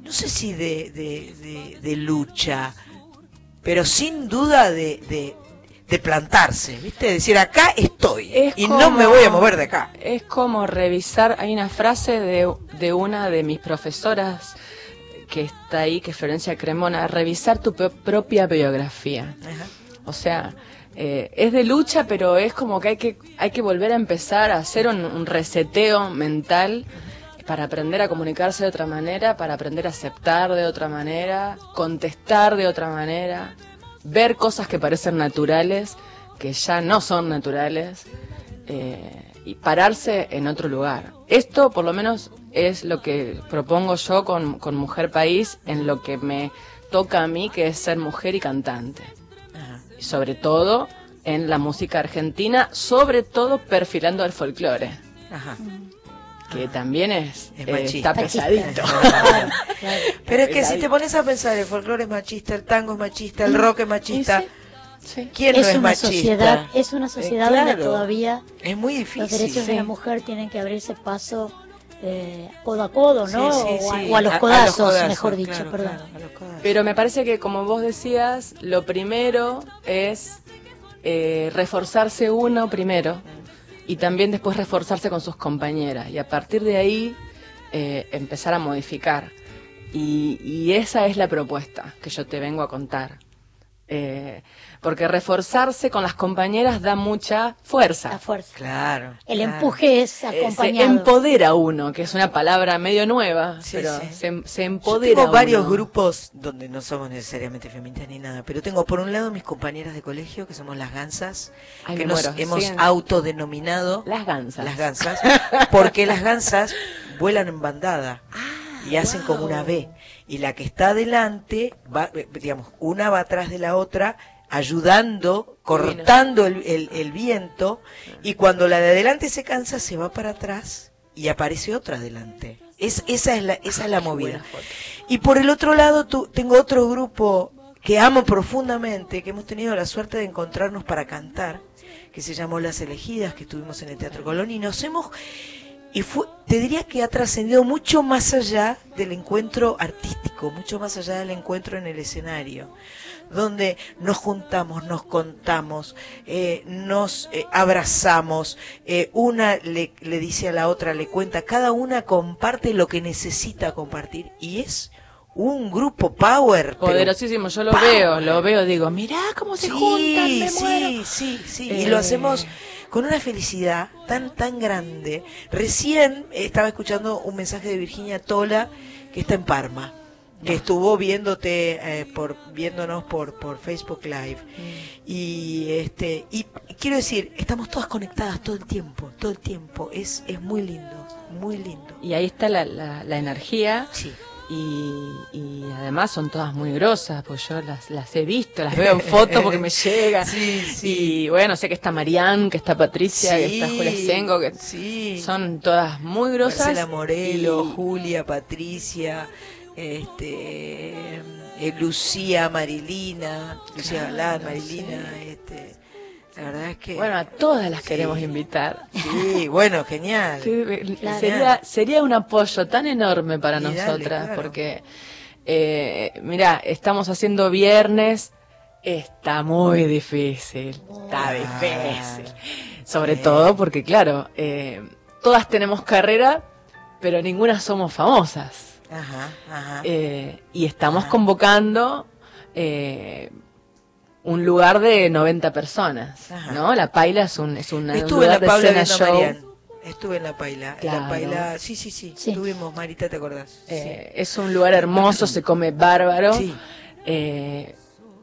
no sé si de- de lucha, pero sin duda de, de- de plantarse, ¿viste? Decir, acá estoy Es y no me voy a mover de acá. Es como revisar, hay una frase de, de una de mis profesoras que está ahí, que es Florencia Cremona, revisar tu pro- propia biografía. Ajá. O sea, eh, es de lucha, pero es como que hay que, hay que volver a empezar a hacer un, un reseteo mental para aprender a comunicarse de otra manera, para aprender a aceptar de otra manera, contestar de otra manera, ver cosas que parecen naturales, que ya no son naturales, eh, y pararse en otro lugar. Esto, por lo menos, es lo que propongo yo con, con Mujer País, en lo que me toca a mí, que es ser mujer y cantante Ajá. y sobre todo en la música argentina, sobre todo perfilando al folclore, Ajá. Que también es, Es eh, machista. está pesadito. Pero es que si te pones a pensar, el folclore es machista, el tango es machista, el rock es machista. ¿Quién no es una machista? sociedad, es una Eh, sociedad donde todavía Es muy difícil. los derechos de la mujer tienen que abrirse paso eh, codo a codo, ¿no? Sí, sí, o, a, sí. o a los A- a los codazos, mejor dicho, claro, perdón. claro. Pero me parece que, como vos decías, lo primero es eh, reforzarse uno primero y también después reforzarse con sus compañeras y a partir de ahí eh, empezar a modificar. Y, esa es la propuesta que yo te vengo a contar. Eh, porque reforzarse con las compañeras da mucha fuerza. La fuerza. Claro. El claro. empuje es Eh, se acompañado. empodera uno, que es una palabra medio nueva, Sí, pero sí. se, se Yo empodera tengo varios uno. grupos donde no somos necesariamente feministas ni nada, pero tengo por un lado mis compañeras de colegio, que somos las gansas, Ay, que nos muero, hemos siguen. autodenominado Las gansas. las gansas, porque las gansas vuelan en bandada y hacen como una V. Y la que está adelante, va, eh, digamos, una va atrás de la otra, ayudando, cortando el, el- el viento, y cuando la de adelante se cansa, se va para atrás y aparece otra adelante. Es, esa, es la, esa es la movida. Y por el otro lado, tú, tengo otro grupo que amo profundamente, que hemos tenido la suerte de encontrarnos para cantar, que se llamó Las Elegidas, que estuvimos en el Teatro Colón, y nos hemos y fue, te diría que ha trascendido mucho más allá del encuentro artístico, mucho más allá del encuentro en el escenario, donde nos juntamos, nos contamos, eh, nos eh, abrazamos, eh, una le, le dice a la otra, le cuenta, cada una comparte lo que necesita compartir y es un grupo power. Poderosísimo, yo lo power. veo, lo veo, digo, mirá cómo se Sí, juntan, me sí, muero. sí, sí, Eh, y lo hacemos con una felicidad tan, tan grande. Recién eh, estaba escuchando un mensaje de Virginia Tola, que está en Parma, que estuvo viéndote, eh, por, viéndonos por, por Facebook Live. Y, este, y, quiero decir, estamos todas conectadas todo el tiempo, todo el tiempo. Es, es muy lindo, muy lindo. Y ahí está la, la, la energía. Y, y además son todas muy grosas, pues yo las, las he visto, las (laughs) veo en fotos porque me llega. Y bueno, sé que está Marianne, que está Patricia, que está Sí, Julia Sengo, que sí. son todas muy grosas. Marcela Morelo, y- Julia, Patricia, este, eh, Lucía, Marilina, Lucía Galán, Marilina, este, la verdad es que... Bueno, a todas las queremos invitar. Sí, bueno, genial. Sí, Claro. sería, sería un apoyo tan enorme para Y dale, nosotras, claro. porque, eh, mira, estamos haciendo viernes, está muy difícil, está difícil. Sobre todo porque, claro, eh, todas tenemos carrera, pero ninguna somos famosas. Ajá, ajá. Eh, y estamos convocando eh, un lugar de 90 personas, Ajá. ¿no? La Paila es un, es una, un Estuve en la de escena show. Estuve en la Paila. Claro. la Paila, sí, sí, sí, Estuvimos, Marita, ¿te acordás? Eh, Es un lugar hermoso, se come bárbaro. Eh,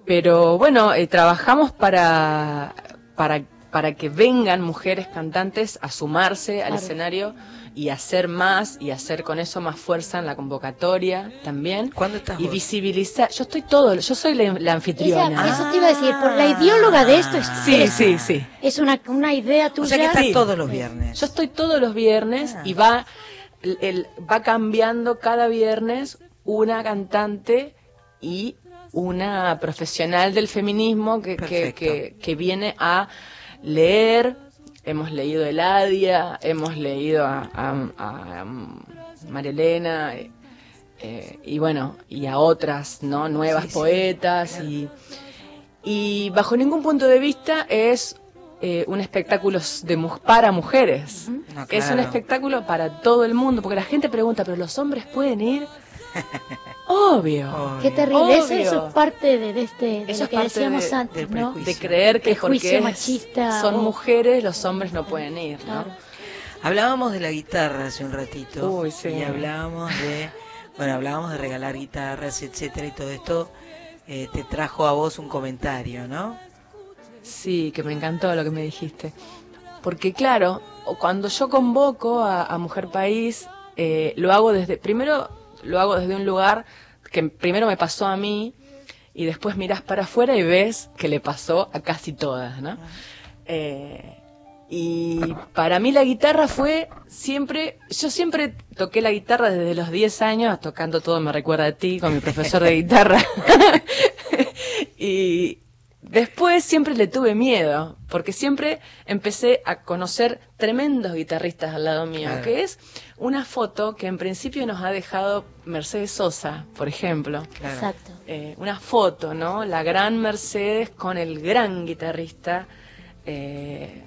pero bueno, eh, trabajamos para, para, para que vengan mujeres cantantes a sumarse al Claro. escenario y hacer más y hacer con eso más fuerza en la convocatoria también. ¿Cuándo estás Y vos? visibilizar. Yo estoy todo, yo soy la, la anfitriona. Ella- eso te iba a decir, por la ideóloga de esto es, Sí, eres- sí, sí. es una, una idea tuya. sea que estás Sí. todos los viernes. Yo estoy todos los viernes y va, el, el- va cambiando cada viernes una cantante y una profesional del feminismo que, que, que, que viene a leer. Hemos leído Eladia, hemos leído a, a, a María Elena, eh, eh, y bueno, y a otras, ¿no? Nuevas Sí, sí, poetas y, y bajo ningún punto de vista es eh, un espectáculo de mu- para mujeres. No, Es un espectáculo para todo el mundo, porque la gente pregunta, ¿pero los hombres pueden ir? (laughs) Obvio. Qué terrible. Eso, Obvio. eso es parte de, de este, de Eso lo que parte decíamos de- antes, ¿no? De creer que porque es- machista, son o- mujeres, los hombres no pueden ir, ¿no? Hablábamos de la guitarra hace un ratito. Uy, sí. Y hablábamos de, bueno, hablábamos de regalar guitarras, etcétera, y todo esto eh, te trajo a vos un comentario, ¿no? Sí, que me encantó lo que me dijiste. Porque claro, cuando yo convoco a, a Mujer País, eh, lo hago desde, primero lo hago desde un lugar que primero me pasó a mí y después mirás para afuera y ves que le pasó a casi todas, ¿no? Eh, y para mí la guitarra fue siempre, yo siempre toqué la guitarra desde los 10 años, tocando todo me recuerda a ti con mi profesor de guitarra. (laughs) y, Después siempre le tuve miedo, porque siempre empecé a conocer tremendos guitarristas al lado mío, Claro. que es una foto que en principio nos ha dejado Mercedes Sosa, por ejemplo. Exacto. Eh, una foto, ¿no? La gran Mercedes con el gran guitarrista eh,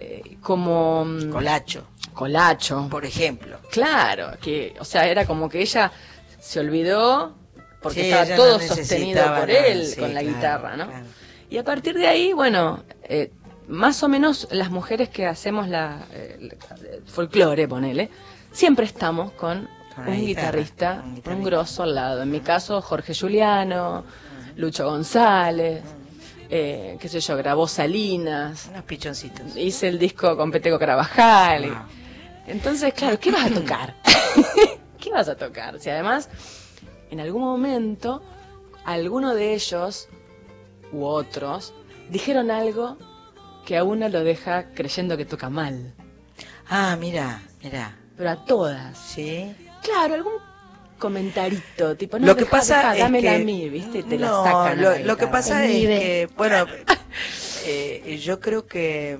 eh, como... mm, Colacho, Colacho. por ejemplo. Claro, que, o sea, era como que ella se olvidó porque Sí, estaba todo no sostenido por él sí, con la claro, guitarra, ¿no? claro. Y a partir de ahí, bueno, eh, más o menos las mujeres que hacemos la eh, la- el folclore, ponele, siempre estamos con un guitarrista, un grosso al lado. En mi caso, Jorge Juliano, Lucho González, eh, qué sé yo, grabó Salinas, Unos pichoncitos. hice el disco con Peteco Carabajal. Wow. Entonces, claro, ¿qué vas a tocar? (laughs) ¿Qué vas a tocar? Si además, en algún momento, alguno de ellos u otros dijeron algo que a uno lo deja creyendo que toca mal. Ah, mira, mira. Pero a todas. Sí. Claro, algún comentarito, tipo, no, lo que dejá, pasa es dámela que a mí, ¿viste? Te la no, sacan a lo, la lo que pasa es que bueno (laughs) eh, yo creo que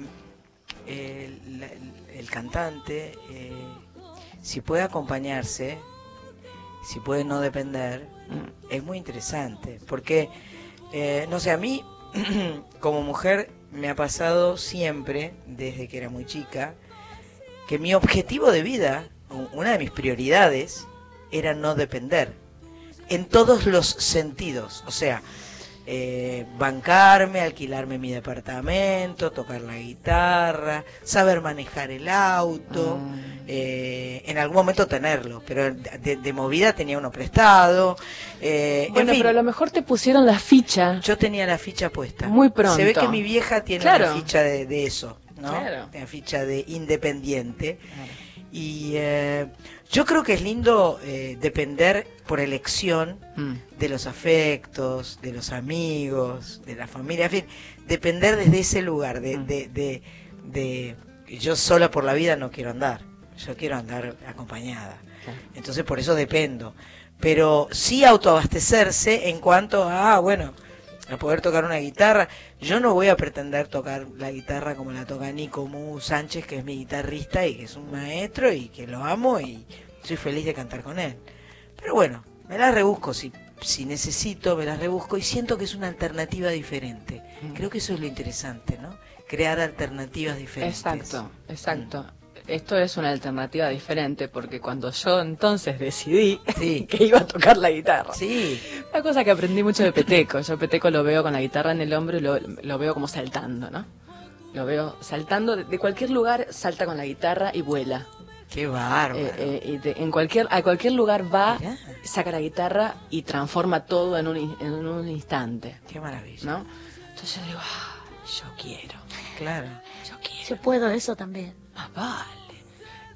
eh, la- el cantante eh, si puede acompañarse si puede no depender es muy interesante porque eh, no sé a mí (clears throat) como mujer me ha pasado siempre desde que era muy chica que mi objetivo de vida una de mis prioridades era no depender en todos los sentidos. O sea, eh, bancarme, alquilarme mi departamento, tocar la guitarra, saber manejar el auto, eh, en algún momento tenerlo, pero de, de movida tenía uno prestado. eh, en Bueno, fin, pero a lo mejor te pusieron la ficha. yo tenía la ficha puesta. Muy pronto. Se ve que mi vieja tiene Claro. la ficha de, de eso, ¿no? Claro. La ficha de independiente. Y eh, yo creo que es lindo eh, depender por elección Mm. de los afectos, de los amigos, de la familia, en fin, depender desde ese lugar, de, Mm. de, de, de- yo sola por la vida no quiero andar, yo quiero andar acompañada. Entonces por eso dependo. Pero sí autoabastecerse en cuanto a, bueno, a poder tocar una guitarra. Yo no voy a pretender tocar la guitarra como la toca Nico Mu Sánchez, que es mi guitarrista y que es un maestro y que lo amo y soy feliz de cantar con él. Pero bueno, me las rebusco, si, si necesito, me las rebusco y siento que es una alternativa diferente. Creo que eso es lo interesante, ¿no? Crear alternativas diferentes. Exacto, exacto. Esto es una alternativa diferente porque cuando yo entonces decidí Sí. (laughs) que iba a tocar la guitarra, Sí, una cosa que aprendí mucho de Peteco, yo Peteco lo veo con la guitarra en el hombro y lo, lo veo como saltando, ¿no? Lo veo saltando, de, cualquier lugar salta con la guitarra y vuela. qué bárbaro. Eh, eh, y de- en cualquier, a cualquier lugar va, Mirá. saca la guitarra y transforma todo en un, en un instante, Qué maravilla. ¿no? Entonces yo digo, "Ah, yo quiero, Claro. yo quiero. Yo puedo eso también. Vale.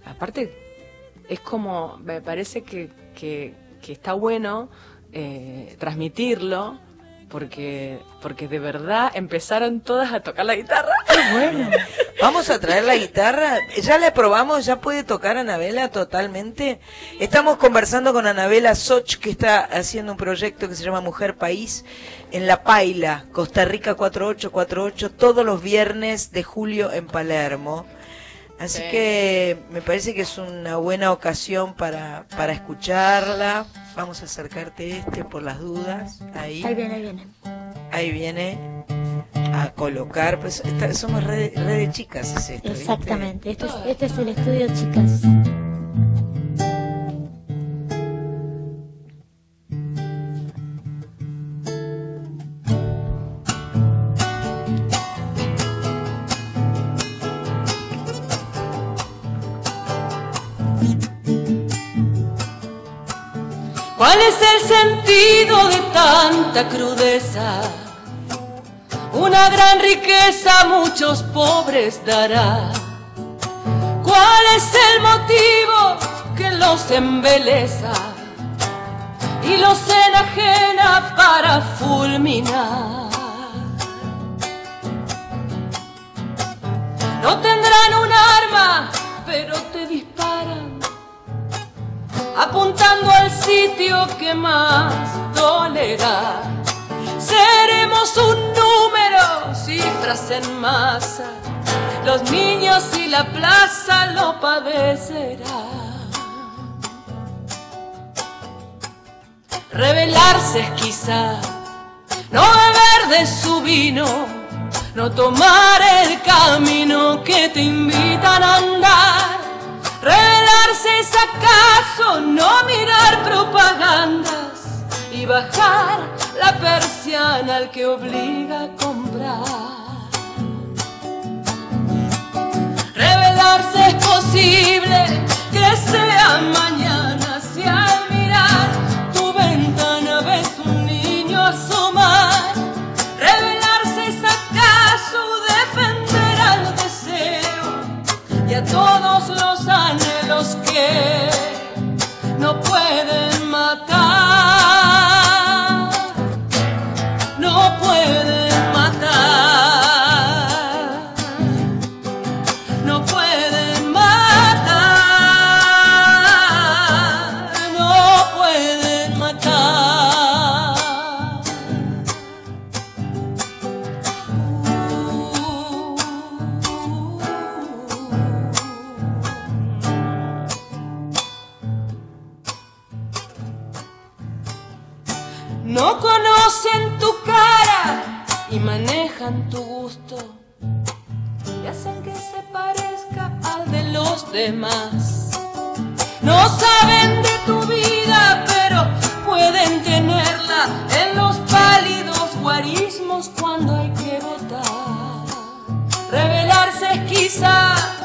Aparte, es como, me parece que, que, que está bueno eh, transmitirlo, porque, porque de verdad empezaron todas a tocar la guitarra. (laughs) Bueno, vamos a traer la guitarra. Ya la probamos, ya puede tocar Anabela totalmente. Estamos conversando con Anabela Soch, que está haciendo un proyecto que se llama Mujer País en La Paila, Costa Rica 4848, todos los viernes de julio en Palermo. Así Sí. que me parece que es una buena ocasión para, para escucharla. Vamos a acercarte este por las dudas. Ahí, Ahí viene, ahí viene. ahí viene a colocar. Pues esta- somos red, red de chicas, es esto. Exactamente. Este es, este es el estudio, chicas. ¿Cuál es el sentido de tanta crudeza? Una gran riqueza a muchos pobres dará. ¿Cuál es el motivo que los embeleza y los enajena para fulminar? No tendrán un arma, pero te disparan apuntando al sitio que más dolerá. Seremos un número en masa, los niños y la plaza lo padecerán. Rebelarse es quizá no beber de su vino, no tomar el camino que te invitan a andar. Rebelarse es acaso no mirar propagandas y bajar la persiana al que obliga a comprar. Revelarse es posible que sea mañana si al mirar tu ventana ves un niño asomar. Revelarse es acaso defender al deseo y a todos los anhelos que no pueden matar. Manejan tu gusto y hacen que se parezca al de los demás. No saben de tu vida, pero pueden tenerla en los pálidos guarismos cuando hay que votar. Revelarse es quizá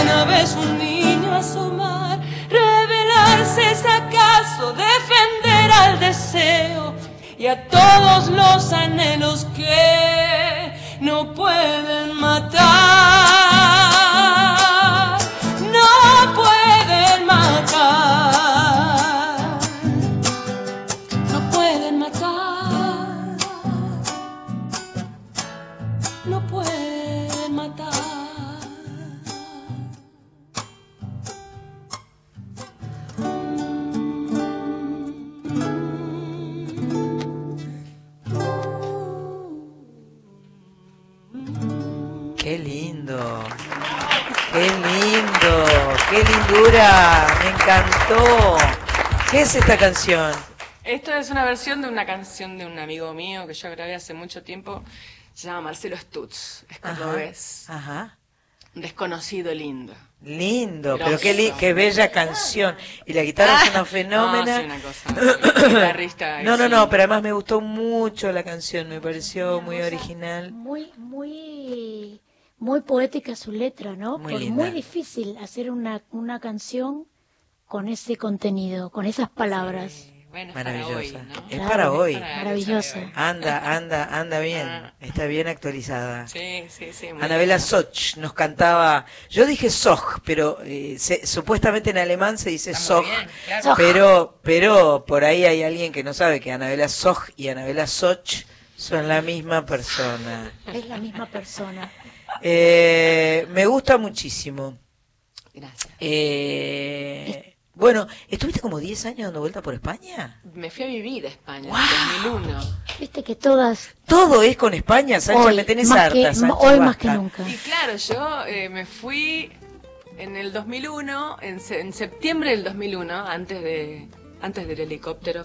ventana ves un niño asomar. Revelarse es acaso defender al deseo y a todos los anhelos que no pueden esta canción? Esto es una versión de una canción de un amigo mío que yo grabé hace mucho tiempo. Se llama Marcelo Stutz. Es Ajá, cordobés. Ajá. Un desconocido lindo. Lindo, Grosso. pero qué, li- qué bella canción. Y la guitarra es una fenómena. No, sí, una cosa. Guitarrista (coughs) No, no, no, pero además me gustó mucho la canción, me pareció muy original. Muy, muy, muy poética su letra, ¿no? Muy linda. muy difícil hacer una, una canción con ese contenido, con esas palabras. Bueno, es para Maravillosa. hoy, ¿no? Es Claro, para hoy. para- Maravillosa. Anda, anda, anda bien. Ah. Está bien actualizada. Sí, sí, sí. Anabela. Soch nos cantaba, yo dije Soch, pero eh, se- supuestamente en alemán se dice Soch, muy bien, claro. Pero pero por ahí hay alguien que no sabe que Anabela Soch y Anabela Soch son la misma persona. Es la misma persona. Eh, me gusta muchísimo. Gracias. Eh, bueno, ¿estuviste como 10 años dando vuelta por España? Me fui a vivir a España en 2001. Viste que todas, Todo es con España, Sánchez, hoy, me tenés que- harta, Sánchez, hoy más que nunca. Y claro, yo eh, me fui en el 2001, en, se- en septiembre del 2001, antes de antes del helicóptero,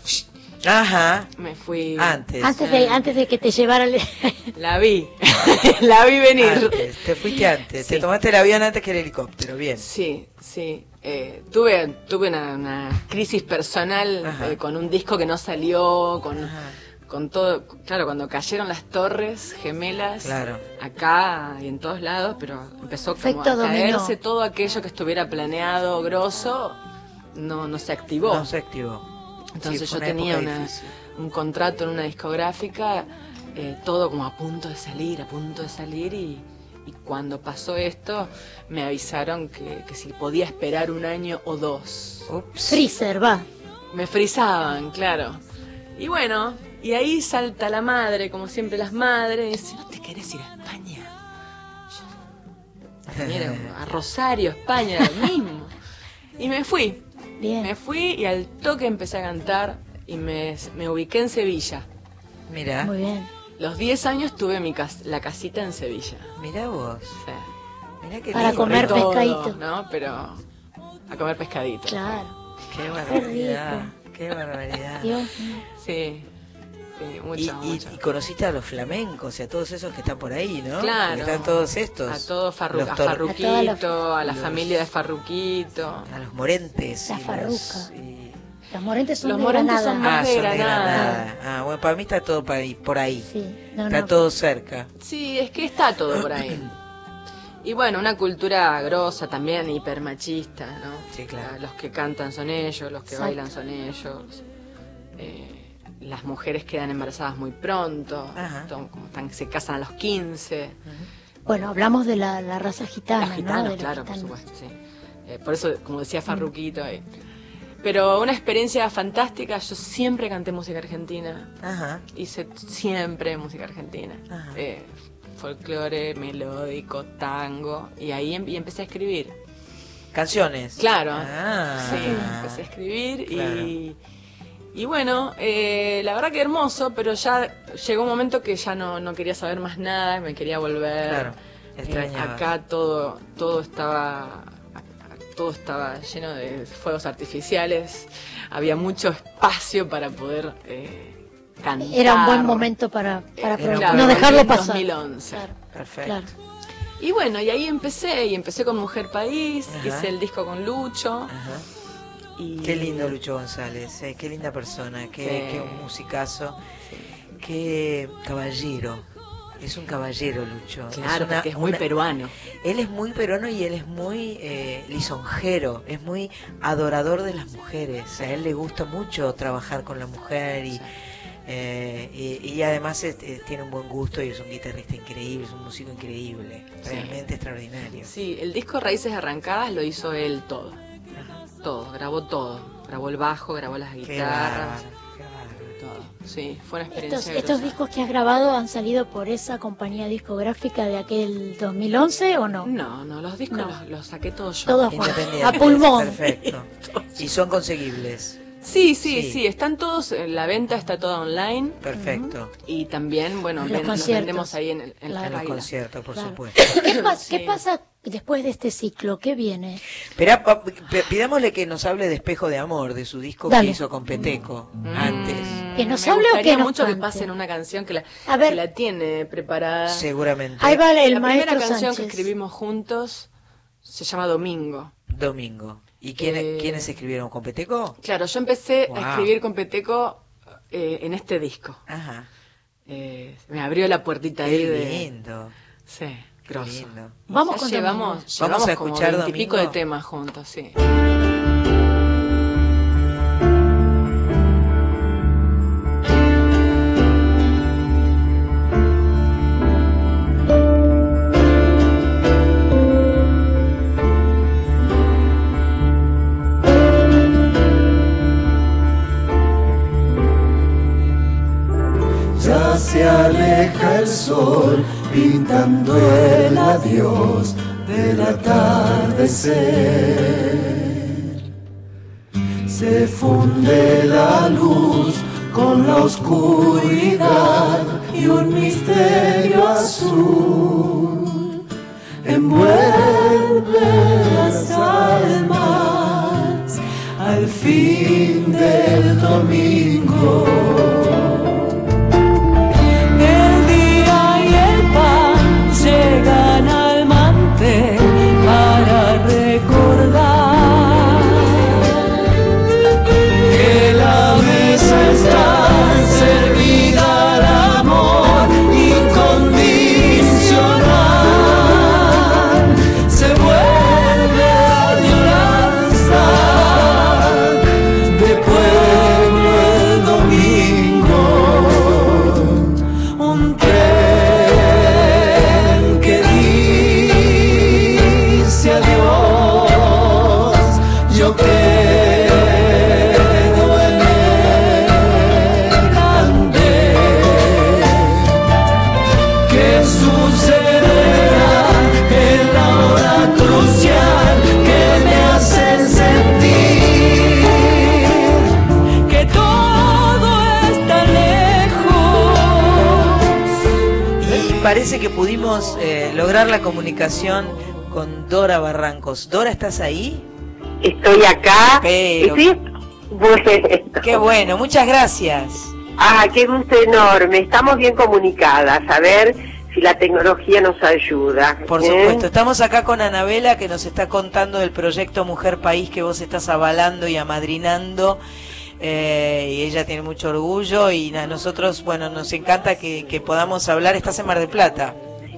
Ajá, me fui. antes. Antes de, antes de que te llevara el... (laughs) La vi, (laughs) la vi venir. Antes, te fuiste antes, te tomaste el avión antes que el helicóptero, bien. Sí, sí. Eh, tuve tuve una, una crisis personal eh, con un disco que no salió, con, Ajá. con todo. Claro, cuando cayeron las torres gemelas, Claro. acá y en todos lados, pero empezó como a dominó. caerse todo aquello que estuviera planeado, grosso, no, no se activó. No se activó. Entonces Sí, yo tenía una- un contrato en una discográfica, eh, todo como a punto de salir, a punto de salir y, Y cuando pasó esto, me avisaron que, que si podía esperar un año o dos. Freezer, va. Me frisaban, claro. Y bueno, y ahí salta la madre, como siempre las madres, y dice, ¿no te querés ir a España? Yo, mira, (laughs) a Rosario, España, lo mismo. Y me fui. Me fui y al toque empecé a cantar y me, me ubiqué en Sevilla. Mira. Muy bien. Los 10 años tuve mi cas- la casita en Sevilla. Mira vos. Sí. Mira qué Para lindo. comer Todo, pescadito. ¿no? Pero a comer pescadito. Claro. Qué barbaridad. Qué barbaridad. Dios mío. Sí. Sí, Y, y- mucho. y conociste a los flamencos y a todos esos que están por ahí, ¿no? Claro. Están todos estos. A todo Farru- a Farruquito, a la los- familia de Farruquito. A los morentes. La y los- farruca. y- Los morentes son Los de morentes Granada. son más Ah, de son de Granada. Ah, bueno, para mí está todo por ahí. Por ahí. Sí. No, está no. todo cerca. Sí, es que está todo por ahí. Y bueno, una cultura grosa también, hipermachista, ¿no? Sí, claro. Los que cantan son ellos, los que Exacto. bailan son ellos. Eh, las mujeres quedan embarazadas muy pronto, to- como están- se casan a los 15. Bueno, hablamos de la, la raza gitana, Los gitanos, ¿no? De los claro, por supuesto, sí. Eh, por eso, como decía Farruquito ahí. Pero una experiencia fantástica, yo siempre canté música argentina. Ajá. Hice siempre música argentina. Ajá. Eh, folclore, melódico, tango. Y ahí em- y empecé a escribir. Canciones. Claro. Ah. Sí, empecé a escribir Claro. y, y bueno, eh, la verdad que hermoso, pero ya llegó un momento que ya no, no quería saber más nada, me quería volver. Claro, Eh, extrañabas. acá todo, todo estaba todo estaba lleno de fuegos artificiales, había mucho espacio para poder eh, cantar. Era un buen momento para, para Eh, claro, no dejarlo en pasar. 2011. Claro, Perfecto. claro. Y bueno, y ahí empecé, y empecé con Mujer País, Ajá. hice el disco con Lucho. Ajá. Y... Qué lindo Lucho González, eh, qué linda persona, qué, Sí. qué musicazo, qué caballero. Es un caballero Lucho. Claro, una- porque es muy una- peruano. Él es muy peruano y él es muy eh, lisonjero, es muy adorador de las mujeres. A él le gusta mucho trabajar con la mujer y, eh, y, y además es- eh, tiene un buen gusto y es un guitarrista increíble, es un músico increíble, Sí. realmente extraordinario. Sí, el disco Raíces Arrancadas lo hizo él todo. Todo, grabó todo. Grabó el bajo, grabó las Qué guitarras, qué todo. Sí, fue una experiencia. estos discos que has grabado han salido por esa compañía discográfica de aquel 2011 o no? No, no, los discos No. los, los saqué todos yo. Todos Independientes, a pulmón. Perfecto. (laughs) Y son conseguibles. Sí, sí, Sí. sí, están todos, eh, la venta está toda online. Perfecto. Y también, bueno, Los ven- conciertos. vendemos ahí en, el- en la En los Raila. conciertos, por Claro. supuesto. ¿Qué, pas- qué Sí. pasa después de este ciclo? ¿Qué viene? Pero pidámosle que nos hable de Espejo de Amor, de su disco Dale. que hizo con Peteco antes. Mm, ¿Que nos me hable o gustaría que nos mucho que cante? pasen una canción que la, A ver. que la tiene preparada. Seguramente. Ahí va el la maestro primera canción Sánchez. que escribimos juntos se llama Domingo. Domingo. ¿Y quiénes, Eh, quiénes escribieron con Peteco? Claro, yo empecé Wow. a escribir con Peteco eh, en este disco. Ajá. Eh, me abrió la puertita ahí Qué de... lindo. Sí, Qué grosso. lindo. Vamos con llevamos, Domingo. Vamos llevamos a como escuchar veintipico Domingo. de temas juntos, sí. Sol pintando el adiós del atardecer. Se funde la luz con la oscuridad y un misterio azul envuelve las almas al fin del domingo. Parece que pudimos eh, lograr la comunicación con Dora Barrancos. Dora, ¿estás ahí? Estoy acá. Pero- Sí, bueno. Qué bueno, muchas gracias. Ah, qué gusto enorme. Estamos bien comunicadas. A ver si la tecnología nos ayuda. Por ¿eh? supuesto, estamos acá con Anabela que nos está contando del proyecto Mujer País que vos estás avalando y amadrinando. Eh, y ella tiene mucho orgullo y a nosotros, bueno, nos encanta que, que podamos hablar. Estás en Mar del Plata.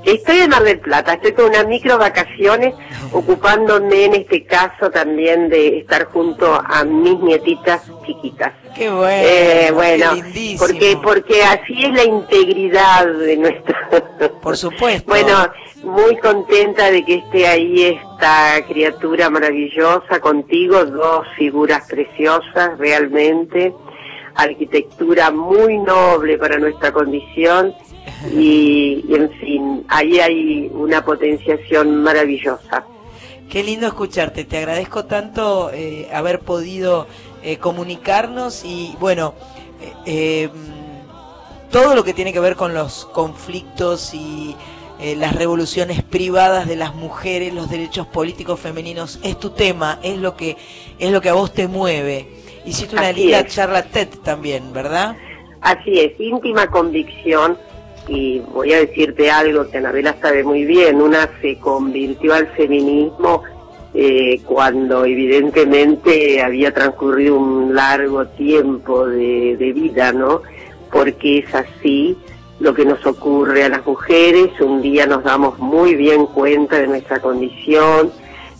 Estoy en Mar del Plata, estoy con unas micro vacaciones, ocupándome en este caso también de estar junto a mis nietitas chiquitas. Qué bueno. Eh, bueno, qué porque porque así es la integridad de nuestra. Por supuesto. Bueno, muy contenta de que esté ahí esta criatura maravillosa contigo, dos figuras preciosas realmente, arquitectura muy noble para nuestra condición (laughs) y, y, en fin, ahí hay una potenciación maravillosa. Qué lindo escucharte, te agradezco tanto eh, haber podido eh, comunicarnos y bueno, eh, eh, todo lo que tiene que ver con los conflictos y eh, las revoluciones privadas de las mujeres, los derechos políticos femeninos, es tu tema, es lo que es lo que a vos te mueve. Hiciste una Así linda es. charla TED también, ¿verdad? Así es, íntima convicción y voy a decirte algo que Anabela sabe muy bien, una se convirtió al feminismo eh, cuando evidentemente había transcurrido un largo tiempo de, de vida, ¿no? Porque es así lo que nos ocurre a las mujeres, un día nos damos muy bien cuenta de nuestra condición,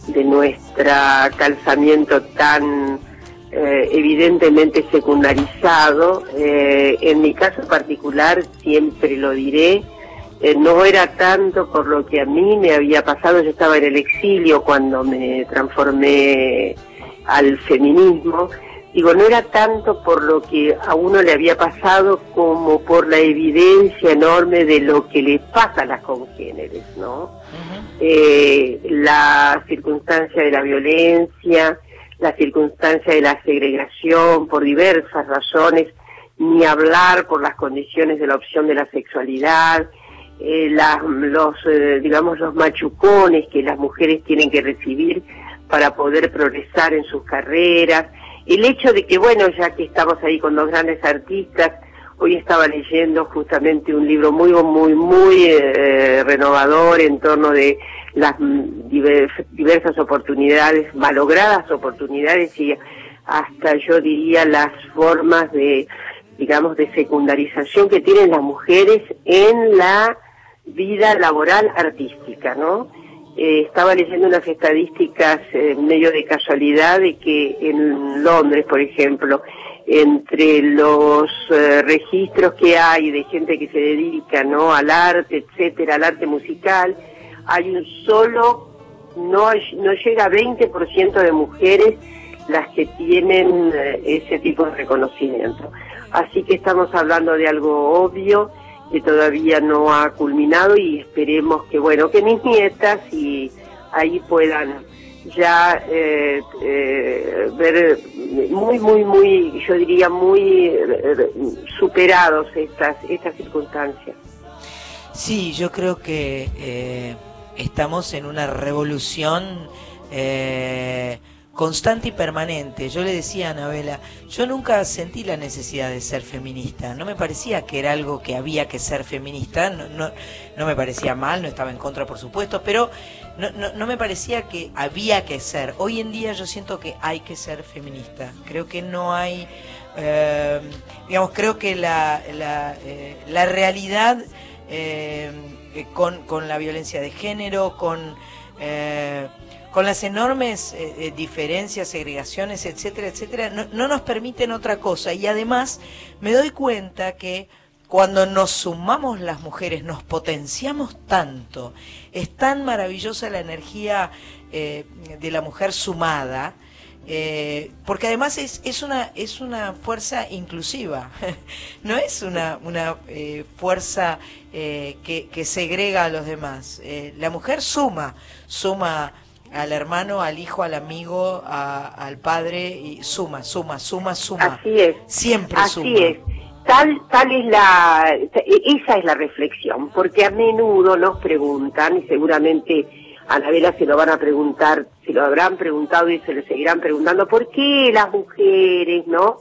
de nuestro calzamiento tan eh, evidentemente secundarizado. Eh, en mi caso particular, siempre lo diré, eh, no era tanto por lo que a mí me había pasado, yo estaba en el exilio cuando me transformé al feminismo, digo, no era tanto por lo que a uno le había pasado como por la evidencia enorme de lo que le pasa a las congéneres, ¿no? eh, la circunstancia de la violencia, la circunstancia de la segregación por diversas razones, ni hablar por las condiciones de la opción de la sexualidad, eh, la- los, eh, digamos, los machucones que las mujeres tienen que recibir para poder progresar en sus carreras, el hecho de que, bueno, ya que estamos ahí con dos grandes artistas, hoy estaba leyendo justamente un libro muy, muy, muy eh, renovador en torno de las mm, diver- diversas oportunidades, malogradas oportunidades y hasta yo diría las formas de, digamos, de secundarización que tienen las mujeres en la vida laboral artística, ¿no? Eh, estaba leyendo unas estadísticas eh, medio de casualidad de que en Londres, por ejemplo, entre los eh, registros que hay de gente que se dedica, ¿no? Al arte, etcétera, al arte musical, hay un solo, no, no llega a 20% de mujeres las que tienen eh, ese tipo de reconocimiento. Así que estamos hablando de algo obvio que todavía no ha culminado y esperemos que, bueno, que mis nietas y ahí puedan ya eh, eh, ver muy, muy, muy, yo diría muy eh, superados estas, estas circunstancias. Sí, yo creo que estamos en una revolución eh, constante y permanente. Yo le decía a Anabela, yo nunca sentí la necesidad de ser feminista. No me parecía que era algo que había que ser feminista. No, me parecía mal, no estaba en contra, por supuesto, pero no, me parecía que había que ser. Hoy en día yo siento que hay que ser feminista. Creo que no hay, eh, digamos, creo que la, la, eh, realidad eh, con, con la violencia de género, con, eh, con las enormes eh, diferencias, segregaciones, etcétera, etcétera, no, no nos permiten otra cosa. Y además me doy cuenta que cuando nos sumamos las mujeres, nos potenciamos tanto, es tan maravillosa la energía de la mujer sumada, eh, porque además es, es una es una fuerza inclusiva, (laughs) no es una una eh, fuerza eh, que, que segrega a los demás. Eh, la mujer suma, suma al hermano, al hijo, al amigo, a- al padre y suma, suma, suma, suma. Así es. Siempre Así suma. es. Tal, tal es la, esa es la reflexión, porque a menudo nos preguntan, y seguramente a Anabela se lo van a preguntar, se lo habrán preguntado y se lo seguirán preguntando, ¿por qué las mujeres, no?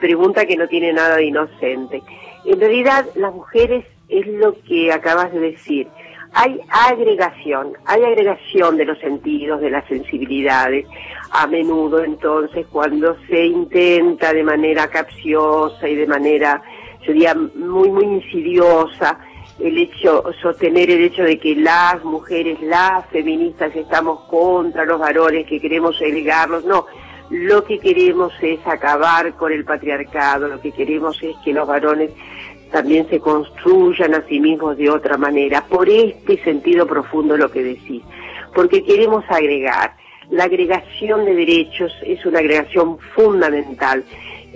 Pregunta que no tiene nada de inocente. En realidad, las mujeres es lo que acabas de decir. Hay agregación, hay agregación de los sentidos, de las sensibilidades. A menudo, entonces, cuando se intenta de manera capciosa y de manera, yo diría, muy, muy insidiosa, el hecho, sostener el hecho de que las mujeres, las feministas estamos contra los varones, que queremos elegarlos, no. Lo que queremos es acabar con el patriarcado, lo que queremos es que los varones también se construyan a sí mismos de otra manera, por este sentido profundo lo que decís, porque queremos agregar. La agregación de derechos es una agregación fundamental.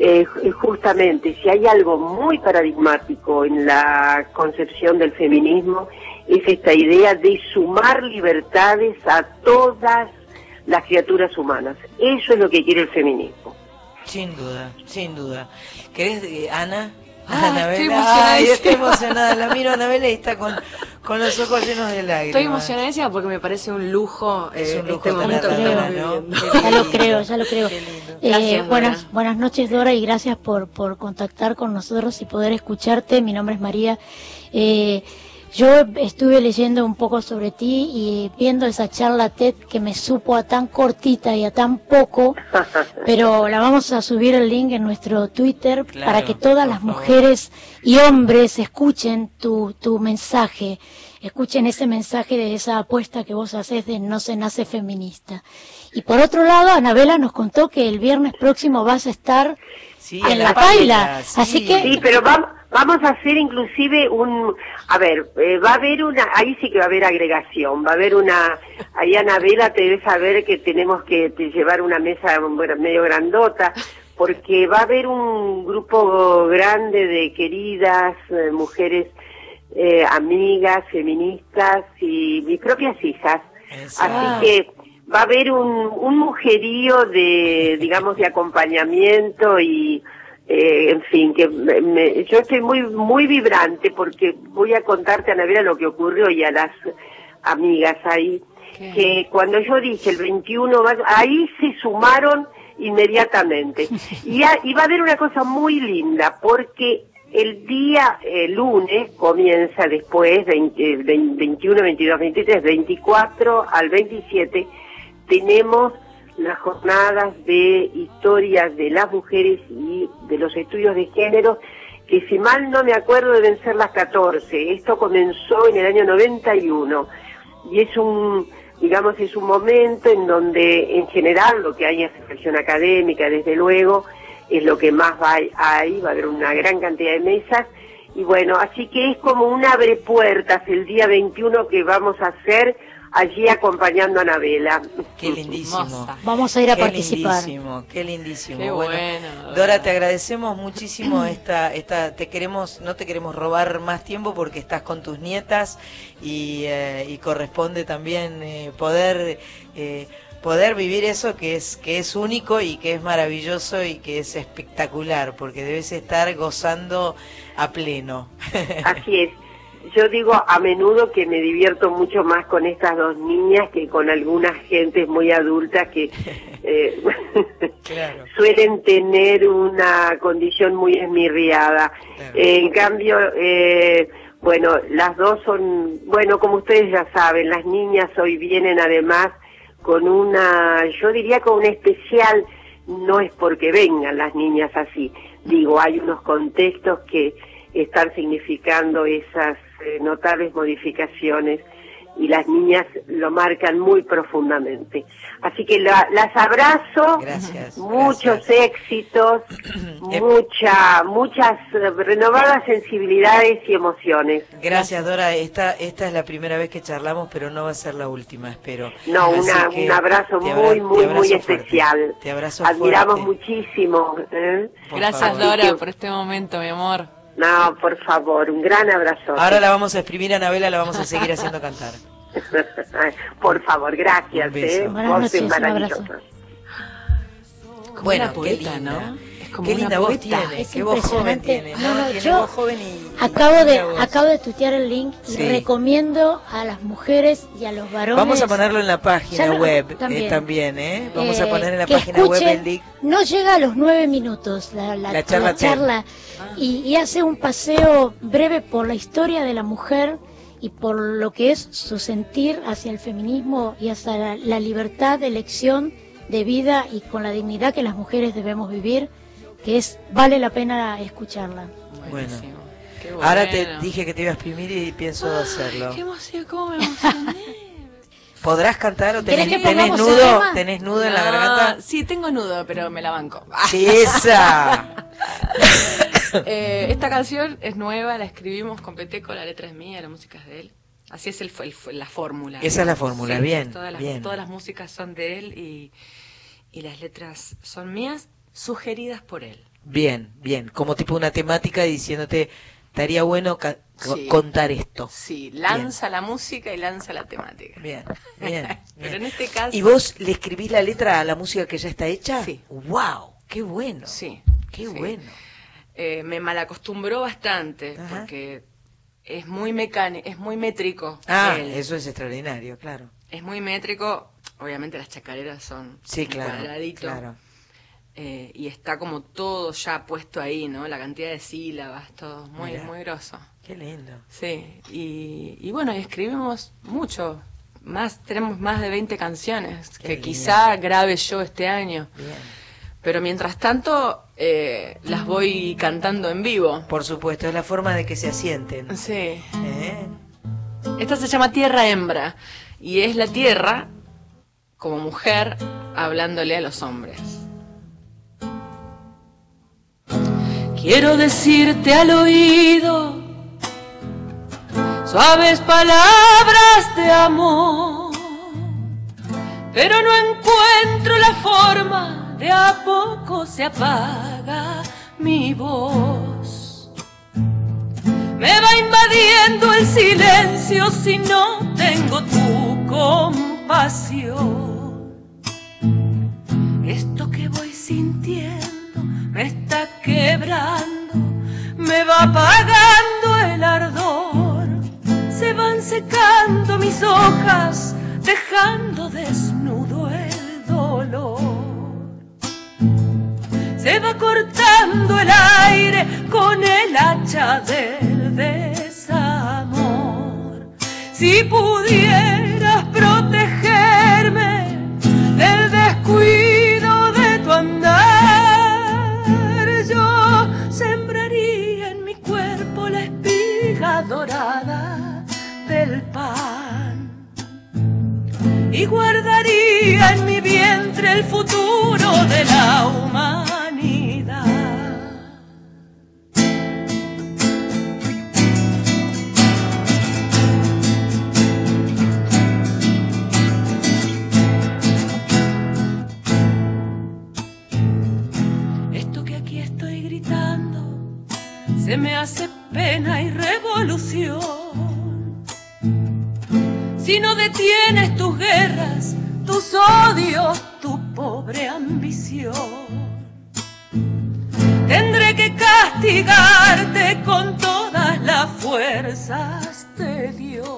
Eh, ju- justamente, si hay algo muy paradigmático en la concepción del feminismo, es esta idea de sumar libertades a todas las criaturas humanas. Eso es lo que quiere el feminismo. Sin duda, sin duda. ¿Querés, eh, Ana? Ah, Anabela. estoy emocionadísima. Ay, estoy emocionada. La miro a Anabela y está con, con los ojos llenos de lágrimas. Estoy emocionadísima porque me parece un lujo, Es eh, un lujo este momento estamos ¿no? Ya lo creo, ya lo creo. Eh, buenas, buenas noches, Dora, y gracias por, por contactar con nosotros y poder escucharte. Mi nombre es María. Eh, yo estuve leyendo un poco sobre ti y viendo esa charla TED que me supo a tan cortita y a tan poco, (laughs) pero la vamos a subir el link en nuestro Twitter Claro, para que todas las mujeres y hombres escuchen tu, tu mensaje, escuchen ese mensaje de esa apuesta que vos haces de no se nace feminista. Y por otro lado, Anabela nos contó que el viernes próximo vas a estar Sí, en la paila, sí. así que Sí, pero vamos, vamos a hacer inclusive un, a ver, eh, va a haber una, ahí sí que va a haber agregación, va a haber una, ahí Anabela te debe saber que tenemos que te- llevar una mesa medio grandota, porque va a haber un grupo grande de queridas eh, mujeres, eh, amigas, feministas y mis propias hijas. Así que va a haber un, un mujerío de, (laughs) digamos, de acompañamiento y, eh, en fin, que me- me- yo estoy muy, muy vibrante porque voy a contarte, Anabela, lo que ocurrió y a las amigas ahí, que cuando yo dije el 21, va- ahí se sumaron inmediatamente. (laughs) Y, a- y va a haber una cosa muy linda porque el día lunes comienza después, 20, eh, 20, 21, 22, 23, 24 al 27, tenemos las jornadas de historias de las mujeres y de los estudios de género, que si mal no me acuerdo deben ser las 14. Esto comenzó en el año 91 y es un, digamos, es un momento en donde en general lo que hay es reflexión académica, desde luego, es lo que más va ahí, va a haber una gran cantidad de mesas. Y bueno, así que es como un abre puertas el día 21 que vamos a hacer allí acompañando a Anabela. Qué lindísimo. vamos a ir a Qué participar. lindísimo, qué lindísimo. Qué bueno, bueno, Dora, te agradecemos muchísimo esta, esta, te queremos, no te queremos robar más tiempo porque estás con tus nietas y, eh, y corresponde también eh, poder eh, poder vivir eso que es que es único y que es maravilloso y que es espectacular porque debes estar gozando a pleno. (laughs) Así es. Yo digo a menudo que me divierto mucho más con estas dos niñas que con algunas gentes muy adultas que (laughs) eh, (laughs) claro. suelen tener una condición muy esmirriada. Eh, en cambio, eh, bueno, las dos son, bueno, como ustedes ya saben, las niñas hoy vienen además con una, yo diría con un especial, no es porque vengan las niñas así, digo, hay unos contextos que están significando esas eh, notables modificaciones y las niñas lo marcan muy profundamente. Así que la- las abrazo, Gracias, muchos éxitos, (clears throat) mucha, muchas eh, renovadas sensibilidades y emociones. Gracias, Dora. Esta, esta es la primera vez que charlamos, pero no va a ser la última, espero. No, una, un abrazo abra- muy, muy, abrazo muy fuerte. especial. Te abrazo Admiramos fuerte. muchísimo. ¿eh? Gracias, Dora, por este momento, mi amor. No, por favor, un gran abrazo. Ahora la vamos a exprimir a Anabela, la vamos a seguir haciendo cantar. (laughs) por favor, gracias. Un beso. ¿eh? Buenas Vos noches, sos un maravillosa. Bueno, una poeta, qué linda. ¿no? Es como qué linda voz tiene, qué voz joven impresionante. tiene. No, no, tiene yo voz joven y... Acabo de, voz. acabo de tuitear el link y Sí. recomiendo a las mujeres y a los varones. Vamos a ponerlo en la página web también. eh, también, ¿eh? Vamos a Eh, poner en la página web el link. No llega a los nueve minutos la, la- La charla la charla Ah. y, y hace un paseo breve por la historia de la mujer y por lo que es su sentir hacia el feminismo y hacia la, la libertad de elección de vida y con la dignidad que las mujeres debemos vivir, que es vale la pena escucharla. Bueno. Ahora te dije que te iba a exprimir y pienso hacerlo. Qué emoción, cómo me emocioné. (laughs) ¿Podrás cantar o tenés, ¿Querés que tenés nudo? ¿Tenés nudo en la garganta? Sí, tengo nudo, pero me la banco. Sí, esa. (laughs) (laughs) Eh, esta canción es nueva, la escribimos con Peteco, la letra es mía, la música es de él. Así es el, el- la fórmula. Esa es la fórmula, Sí, bien, Todas las, bien. todas las músicas son de él y, y las letras son mías, sugeridas por él. Bien, bien. Como tipo una temática diciéndote, estaría bueno Sí. contar esto. Sí, lanza la música y lanza la temática. Bien, bien. (laughs) Pero en este caso... ¿Y vos le escribís la letra a la música que ya está hecha? Sí. ¡Wow! ¡Qué bueno! Sí. ¡Qué sí. bueno! Eh, me malacostumbró bastante Ajá. porque es muy mecánico, es muy métrico. Ah, él. eso es extraordinario, claro. Es muy métrico, obviamente las chacareras son Sí, claro. cuadradito, claro. eh, y está como todo ya puesto ahí, ¿no? La cantidad de sílabas, todo muy, Mirá. muy grosso. Qué lindo. Sí, y, y bueno, y escribimos mucho, más, tenemos más de 20 canciones que quizá grabe yo este año. Bien. Pero mientras tanto, eh, las voy cantando en vivo. Por supuesto, es la forma de que se asienten. Sí. ¿Eh? Esta se llama Tierra Hembra y es la tierra como mujer hablándole a los hombres. Quiero decirte al oído suaves palabras de amor, pero no encuentro la forma de a poco se apaga mi voz. Me va invadiendo el silencio si no tengo tu compasión. Esto que voy sintiendo me está quebrando, me va apagando el ardor. Se van secando mis hojas, dejando desnudo el dolor. Se va cortando el aire con el hacha del desamor. Si pudieras protegerme del descuido de tu andar, yo sembraría en mi cuerpo la espiga dorada del pan y guardaría en mi vientre el futuro de la humanidad. Me hace pena y revolución. Si no detienes tus guerras, tus odios, tu pobre ambición. Tendré que castigarte con todas las fuerzas de Dios.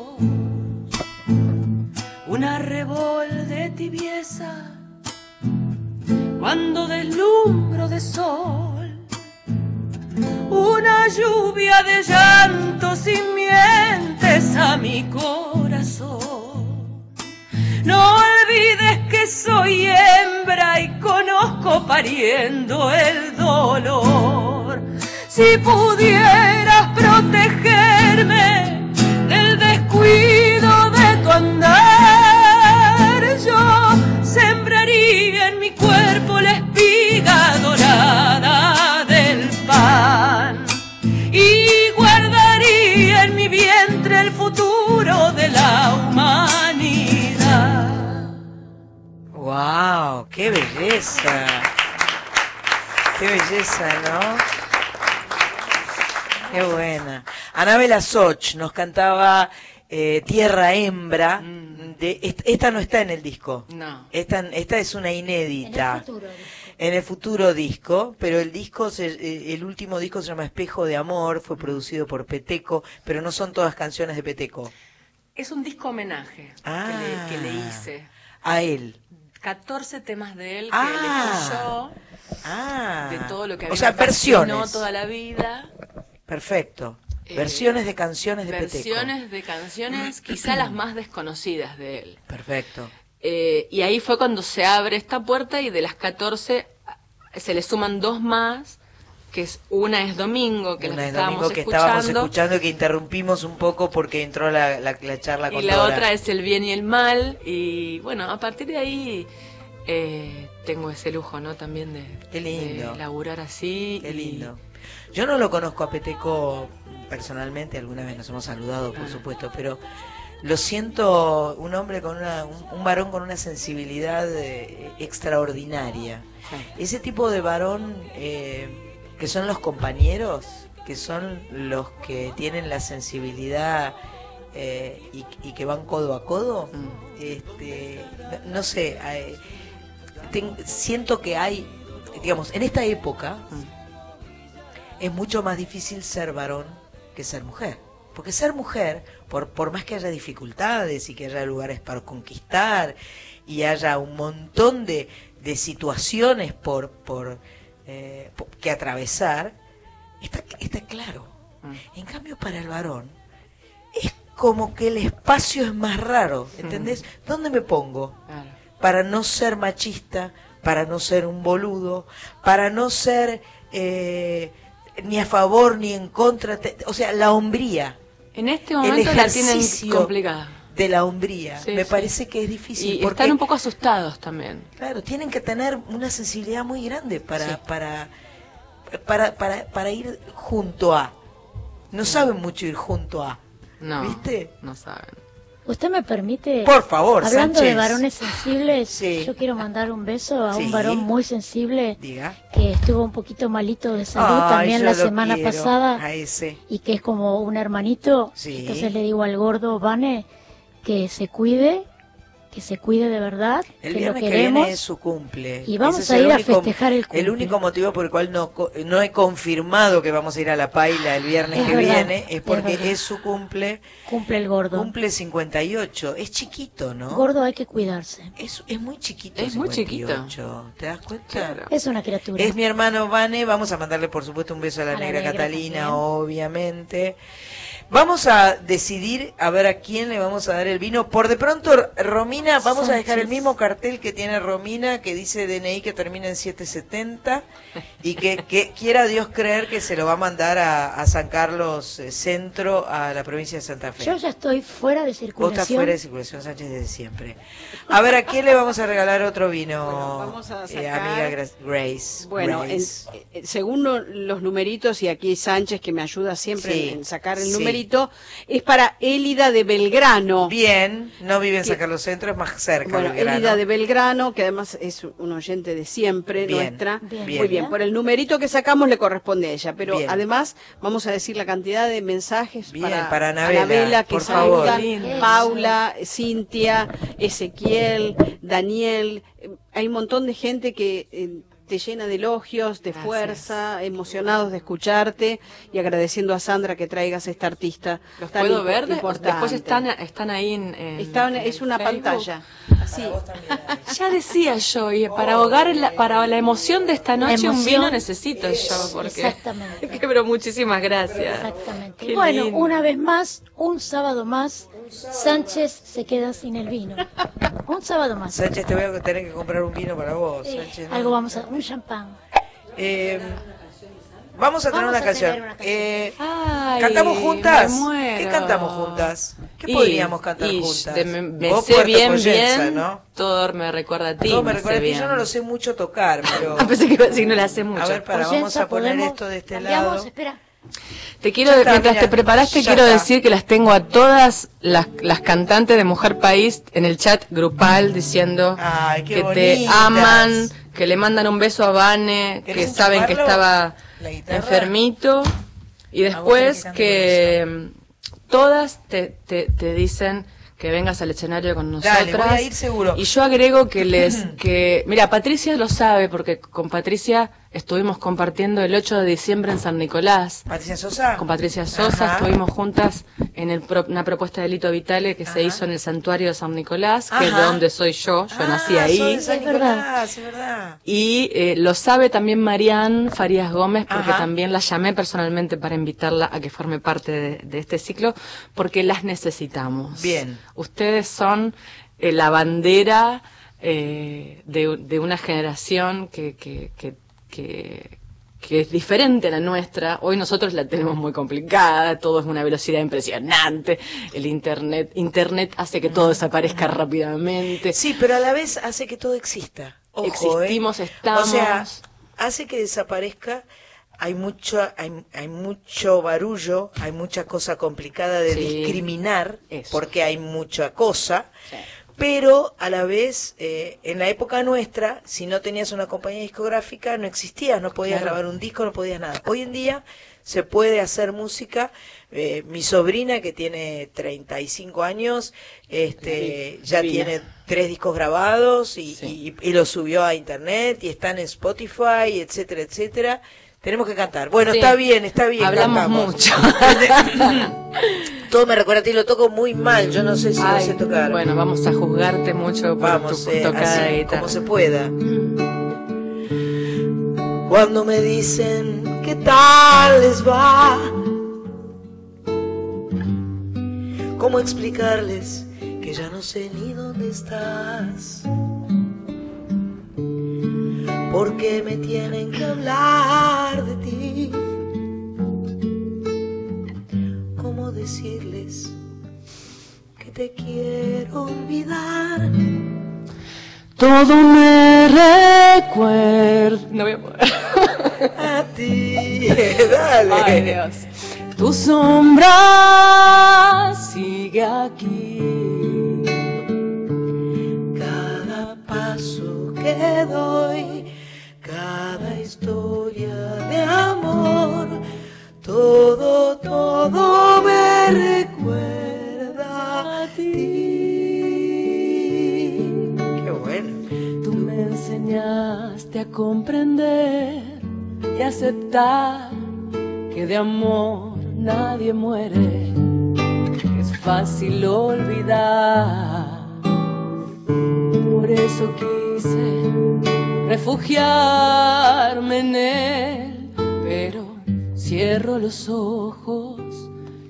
Una revol de tibieza cuando deslumbro de sol una lluvia de llantos y mientes a mi corazón. No olvides que soy hembra y conozco pariendo el dolor. Si pudieras protegerme del descuido de tu andar, yo sembraría en mi cuerpo la espina de la humanidad. ¡Wow! ¡Qué belleza! ¡Qué belleza, no! ¡Qué buena! Anabela Soch nos cantaba eh, Tierra Hembra. Mm. Esta, no está en el disco. No. Esta, es una inédita. En el futuro disco. En el futuro disco pero el disco, se, eh, el último disco se llama Espejo de Amor, fue producido por Peteco, pero no son todas canciones de Peteco. Es un disco homenaje Ah. que, le, que le hice. A él. 14 temas de él que Ah. elegí yo, Ah. de todo lo que a O sea, versiones. toda la vida. Perfecto. Eh, versiones de canciones de Peteco. Versiones de canciones, quizá las más desconocidas de él. Perfecto. Eh, y ahí fue cuando se abre esta puerta y de las 14 se le suman dos más, que es una es domingo, que Una estábamos domingo que escuchando, estábamos escuchando y que interrumpimos un poco porque entró la, la, la charla con y la Dora. otra es el bien y el mal. Y bueno, a partir de ahí eh, tengo ese lujo, ¿no? También de, Qué lindo. de laburar así. Qué y- lindo. Yo no lo conozco a Peteco personalmente, alguna vez nos hemos saludado, por Ah. supuesto, pero lo siento un hombre con una, un, un varón con una sensibilidad eh, extraordinaria. Ese tipo de varón eh, que son los compañeros, que son los que tienen la sensibilidad eh, y, y que van codo a codo, Mm. este, no, no sé, eh, ten- siento que hay, digamos, en esta época es mucho más difícil ser varón que ser mujer. Porque ser mujer, por, por más que haya dificultades y que haya lugares para conquistar y haya un montón de, de situaciones por, por, eh, que atravesar, está, está claro. En cambio, para el varón, es como que el espacio es más raro, ¿entendés? ¿Dónde me pongo? Para no ser machista, para no ser un boludo, para no ser eh, ni a favor ni en contra, te- o sea, la hombría. En este el momento la tienen complicada. De la hombría. Sí, me sí. parece que es difícil. Y porque, están un poco asustados también. Claro, tienen que tener una sensibilidad muy grande para, Sí. para, para, para, para ir junto a. No saben mucho ir junto a. No, ¿Viste? no saben. ¿Usted me permite? Por favor, Hablando Sánchez. de varones sensibles, (laughs) Sí. yo quiero mandar un beso a Sí. un varón muy sensible Diga. que estuvo un poquito malito de salud también la semana pasada A ese. y que es como un hermanito. Sí. Entonces le digo al gordo Vane que se cuide, que se cuide de verdad, El que lo viernes que queremos. viene es su cumple. Y vamos Ese a ir a único- festejar el cumple. El único motivo por el cual no, co- no he confirmado que vamos a ir a la paila el viernes Es que verdad, viene es porque es su cumple. Cumple el gordo. Cumple 58. Es chiquito, ¿no? Gordo hay que cuidarse. Es, es muy chiquito. Es muy 58. ¿Te das cuenta? Es una criatura. Es mi hermano Vane, vamos a mandarle por supuesto un beso a la, A negra, negra Catalina, también. obviamente. Vamos a decidir a ver a quién le vamos a dar el vino. Por de pronto, Romina, vamos a dejar el mismo cartel que tiene Romina, que dice DNI que termina en 770 y que, que quiera Dios creer que se lo va a mandar a, a San Carlos eh, Centro, a la provincia de Santa Fe. Yo ya estoy fuera de Vos estás circulación. fuera de circulación, Sánchez, desde siempre. A ver, ¿a quién le vamos a regalar otro vino? vamos a eh, amiga Gra- Grace. Bueno, en- Grace. eh, según lo- los numeritos, y aquí Sánchez que me ayuda siempre Sí, en sacar el sí. numerito, es para Élida de Belgrano. Bien, no vive en Que- San Carlos Centro, es más cerca. Bueno, Belgrano. Élida de Belgrano, que además es un oyente de siempre Bien, nuestra. bien. Muy bien, por el numerito que sacamos le corresponde a ella, pero Bien. además vamos a decir la cantidad de mensajes Bien, para, para Anabela, que por favor. saludan. Paula, Cintia, Ezequiel, Daniel, eh, hay un montón de gente que eh, te llena de elogios, de Gracias. fuerza, emocionados de escucharte y agradeciendo a Sandra que traigas a esta artista ¿Los tan puedo ver? Importante. Después están, están ahí en... en- Están- en es una Facebook. pantalla. Así. (laughs) Ya decía yo, y para ahogar la, para la emoción de esta noche un vino necesito yo, porque... (laughs) Exactamente. Que, (laughs) pero muchísimas gracias. Exactamente. Qué bueno, lindo. una vez más, un sábado más, Sánchez se queda sin el vino. Un sábado más. Sánchez, te voy a tener que comprar un vino para vos. Sí, Sánchez, ¿no? algo vamos a, un champán. Eh, vamos a tener Vamos una a canción. tener una. Eh, Ay, ¿Cantamos juntas? me. ¿Qué cantamos juntas? ¿Qué Y- podríamos cantar y juntas? de- me, me Vos sé bien, bien. ¿no? Todo me recuerda a ti. Todo me recuerda a ti, yo no lo sé mucho tocar, pero... (laughs) Ah, pensé que no la sé mucho. A ver, para, vamos a poner esto de este lado. espera. Te quiero, está, mientras mira, te preparaste, quiero está. decir que las tengo a todas las, las cantantes de Mujer País en el chat grupal diciendo Ay, que te aman, que le mandan un beso a Vane, que ¿Querés saben que estaba enfermito y después que todas te, te, te dicen que vengas al escenario con nosotras. Dale, voy a ir seguro. Y yo agrego que les (clears throat) que mira, Patricia lo sabe porque con Patricia estuvimos compartiendo el 8 de diciembre en San Nicolás. Patricia Sosa. Con Patricia Sosa Ajá. estuvimos juntas en el pro- una propuesta de Lito Vitale que se hizo en el santuario de San Nicolás, que es de Ajá. donde soy yo, yo nací Ah, ahí. sos de San Es verdad. Nicolás, es verdad. Y eh, lo sabe también Marianne Farías Gómez, porque Ajá. también la llamé personalmente para invitarla a que forme parte de, de este ciclo, porque las necesitamos. Bien. Ustedes son eh, la bandera eh, de, de una generación que, que, que, que, que es diferente a la nuestra. Hoy nosotros la tenemos muy complicada, todo es una velocidad impresionante, el Internet, Internet hace que todo desaparezca rápidamente. Sí, pero a la vez hace que todo exista. Ojo, Existimos, ¿eh? estamos. O sea, hace que desaparezca. Hay mucho, hay, hay mucho barullo, hay mucha cosa complicada de Sí. discriminar, Eso. porque hay mucha cosa. Pero a la vez, eh, en la época nuestra, si no tenías una compañía discográfica, no existía, no podías Claro. grabar un disco, no podías nada. Hoy en día se puede hacer música. Eh, mi sobrina, que tiene 35 años, este, ya Divina. tiene tres discos grabados y, y, y los subió a internet y están en Spotify, etcétera, etcétera. Tenemos que cantar. Bueno, Sí. está bien, está bien. Hablamos cantamos. mucho. (laughs) Todo me recuerda a ti, lo toco muy mal. Yo no sé si lo Ay, sé tocar. Bueno, vamos a juzgarte mucho por Vamos, tu eh, tocada así, como se pueda. Cuando me dicen qué tal les va, ¿cómo explicarles que ya no sé ni dónde estás? Porque me tienen que hablar de ti. ¿Cómo decirles que te quiero olvidar? Todo me recuerda. No voy a poder. A ti, (laughs) dale. Ay, Dios. Tu sombra sigue aquí. Cada paso que doy, historia de amor, todo, todo me recuerda a ti. Qué bueno. Tú me enseñaste a comprender y aceptar que de amor nadie muere. Es fácil olvidar. Por eso quise refugiarme en él, pero cierro los ojos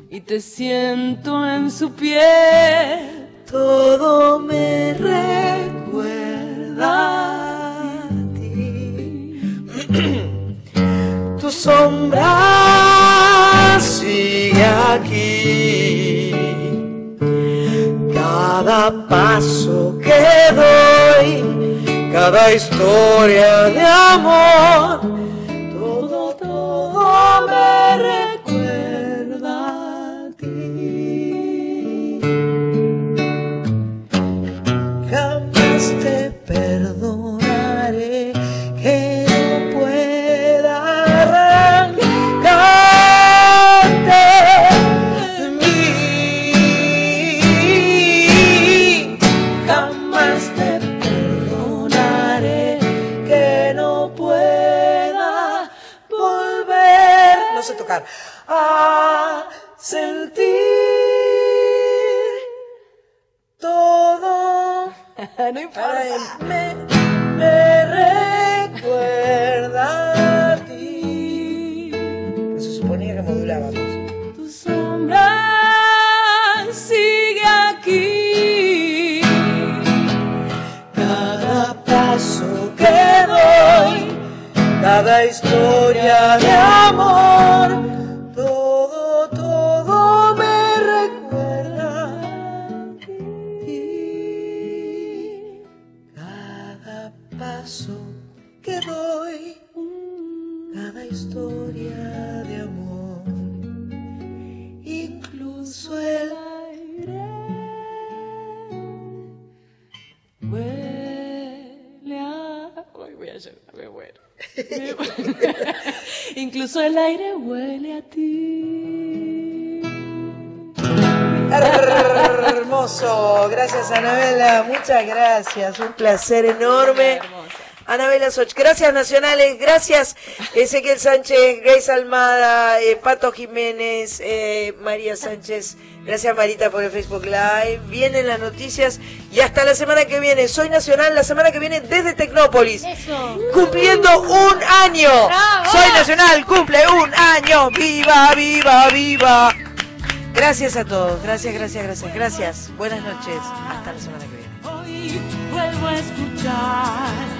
y te siento en su piel. Todo me recuerda a ti. (clears throat) Tu sombra sigue aquí. Cada paso que doy, cada historia de amor, historia de amor, (laughs) Incluso el aire huele a ti. Hermoso, gracias Anabela, muchas gracias, un placer enorme. Anabela Soch, gracias nacionales, gracias Ezequiel Sánchez, Grace Almada, eh, Pato Jiménez, eh, María Sánchez, gracias Marita por el Facebook Live, vienen las noticias y hasta la semana que viene, soy nacional la semana que viene desde Tecnópolis, cumpliendo un año, soy nacional, cumple un año, viva, viva, viva. Gracias a todos, gracias, gracias, gracias, gracias. Buenas noches, hasta la semana que viene. Hoy vuelvo a escuchar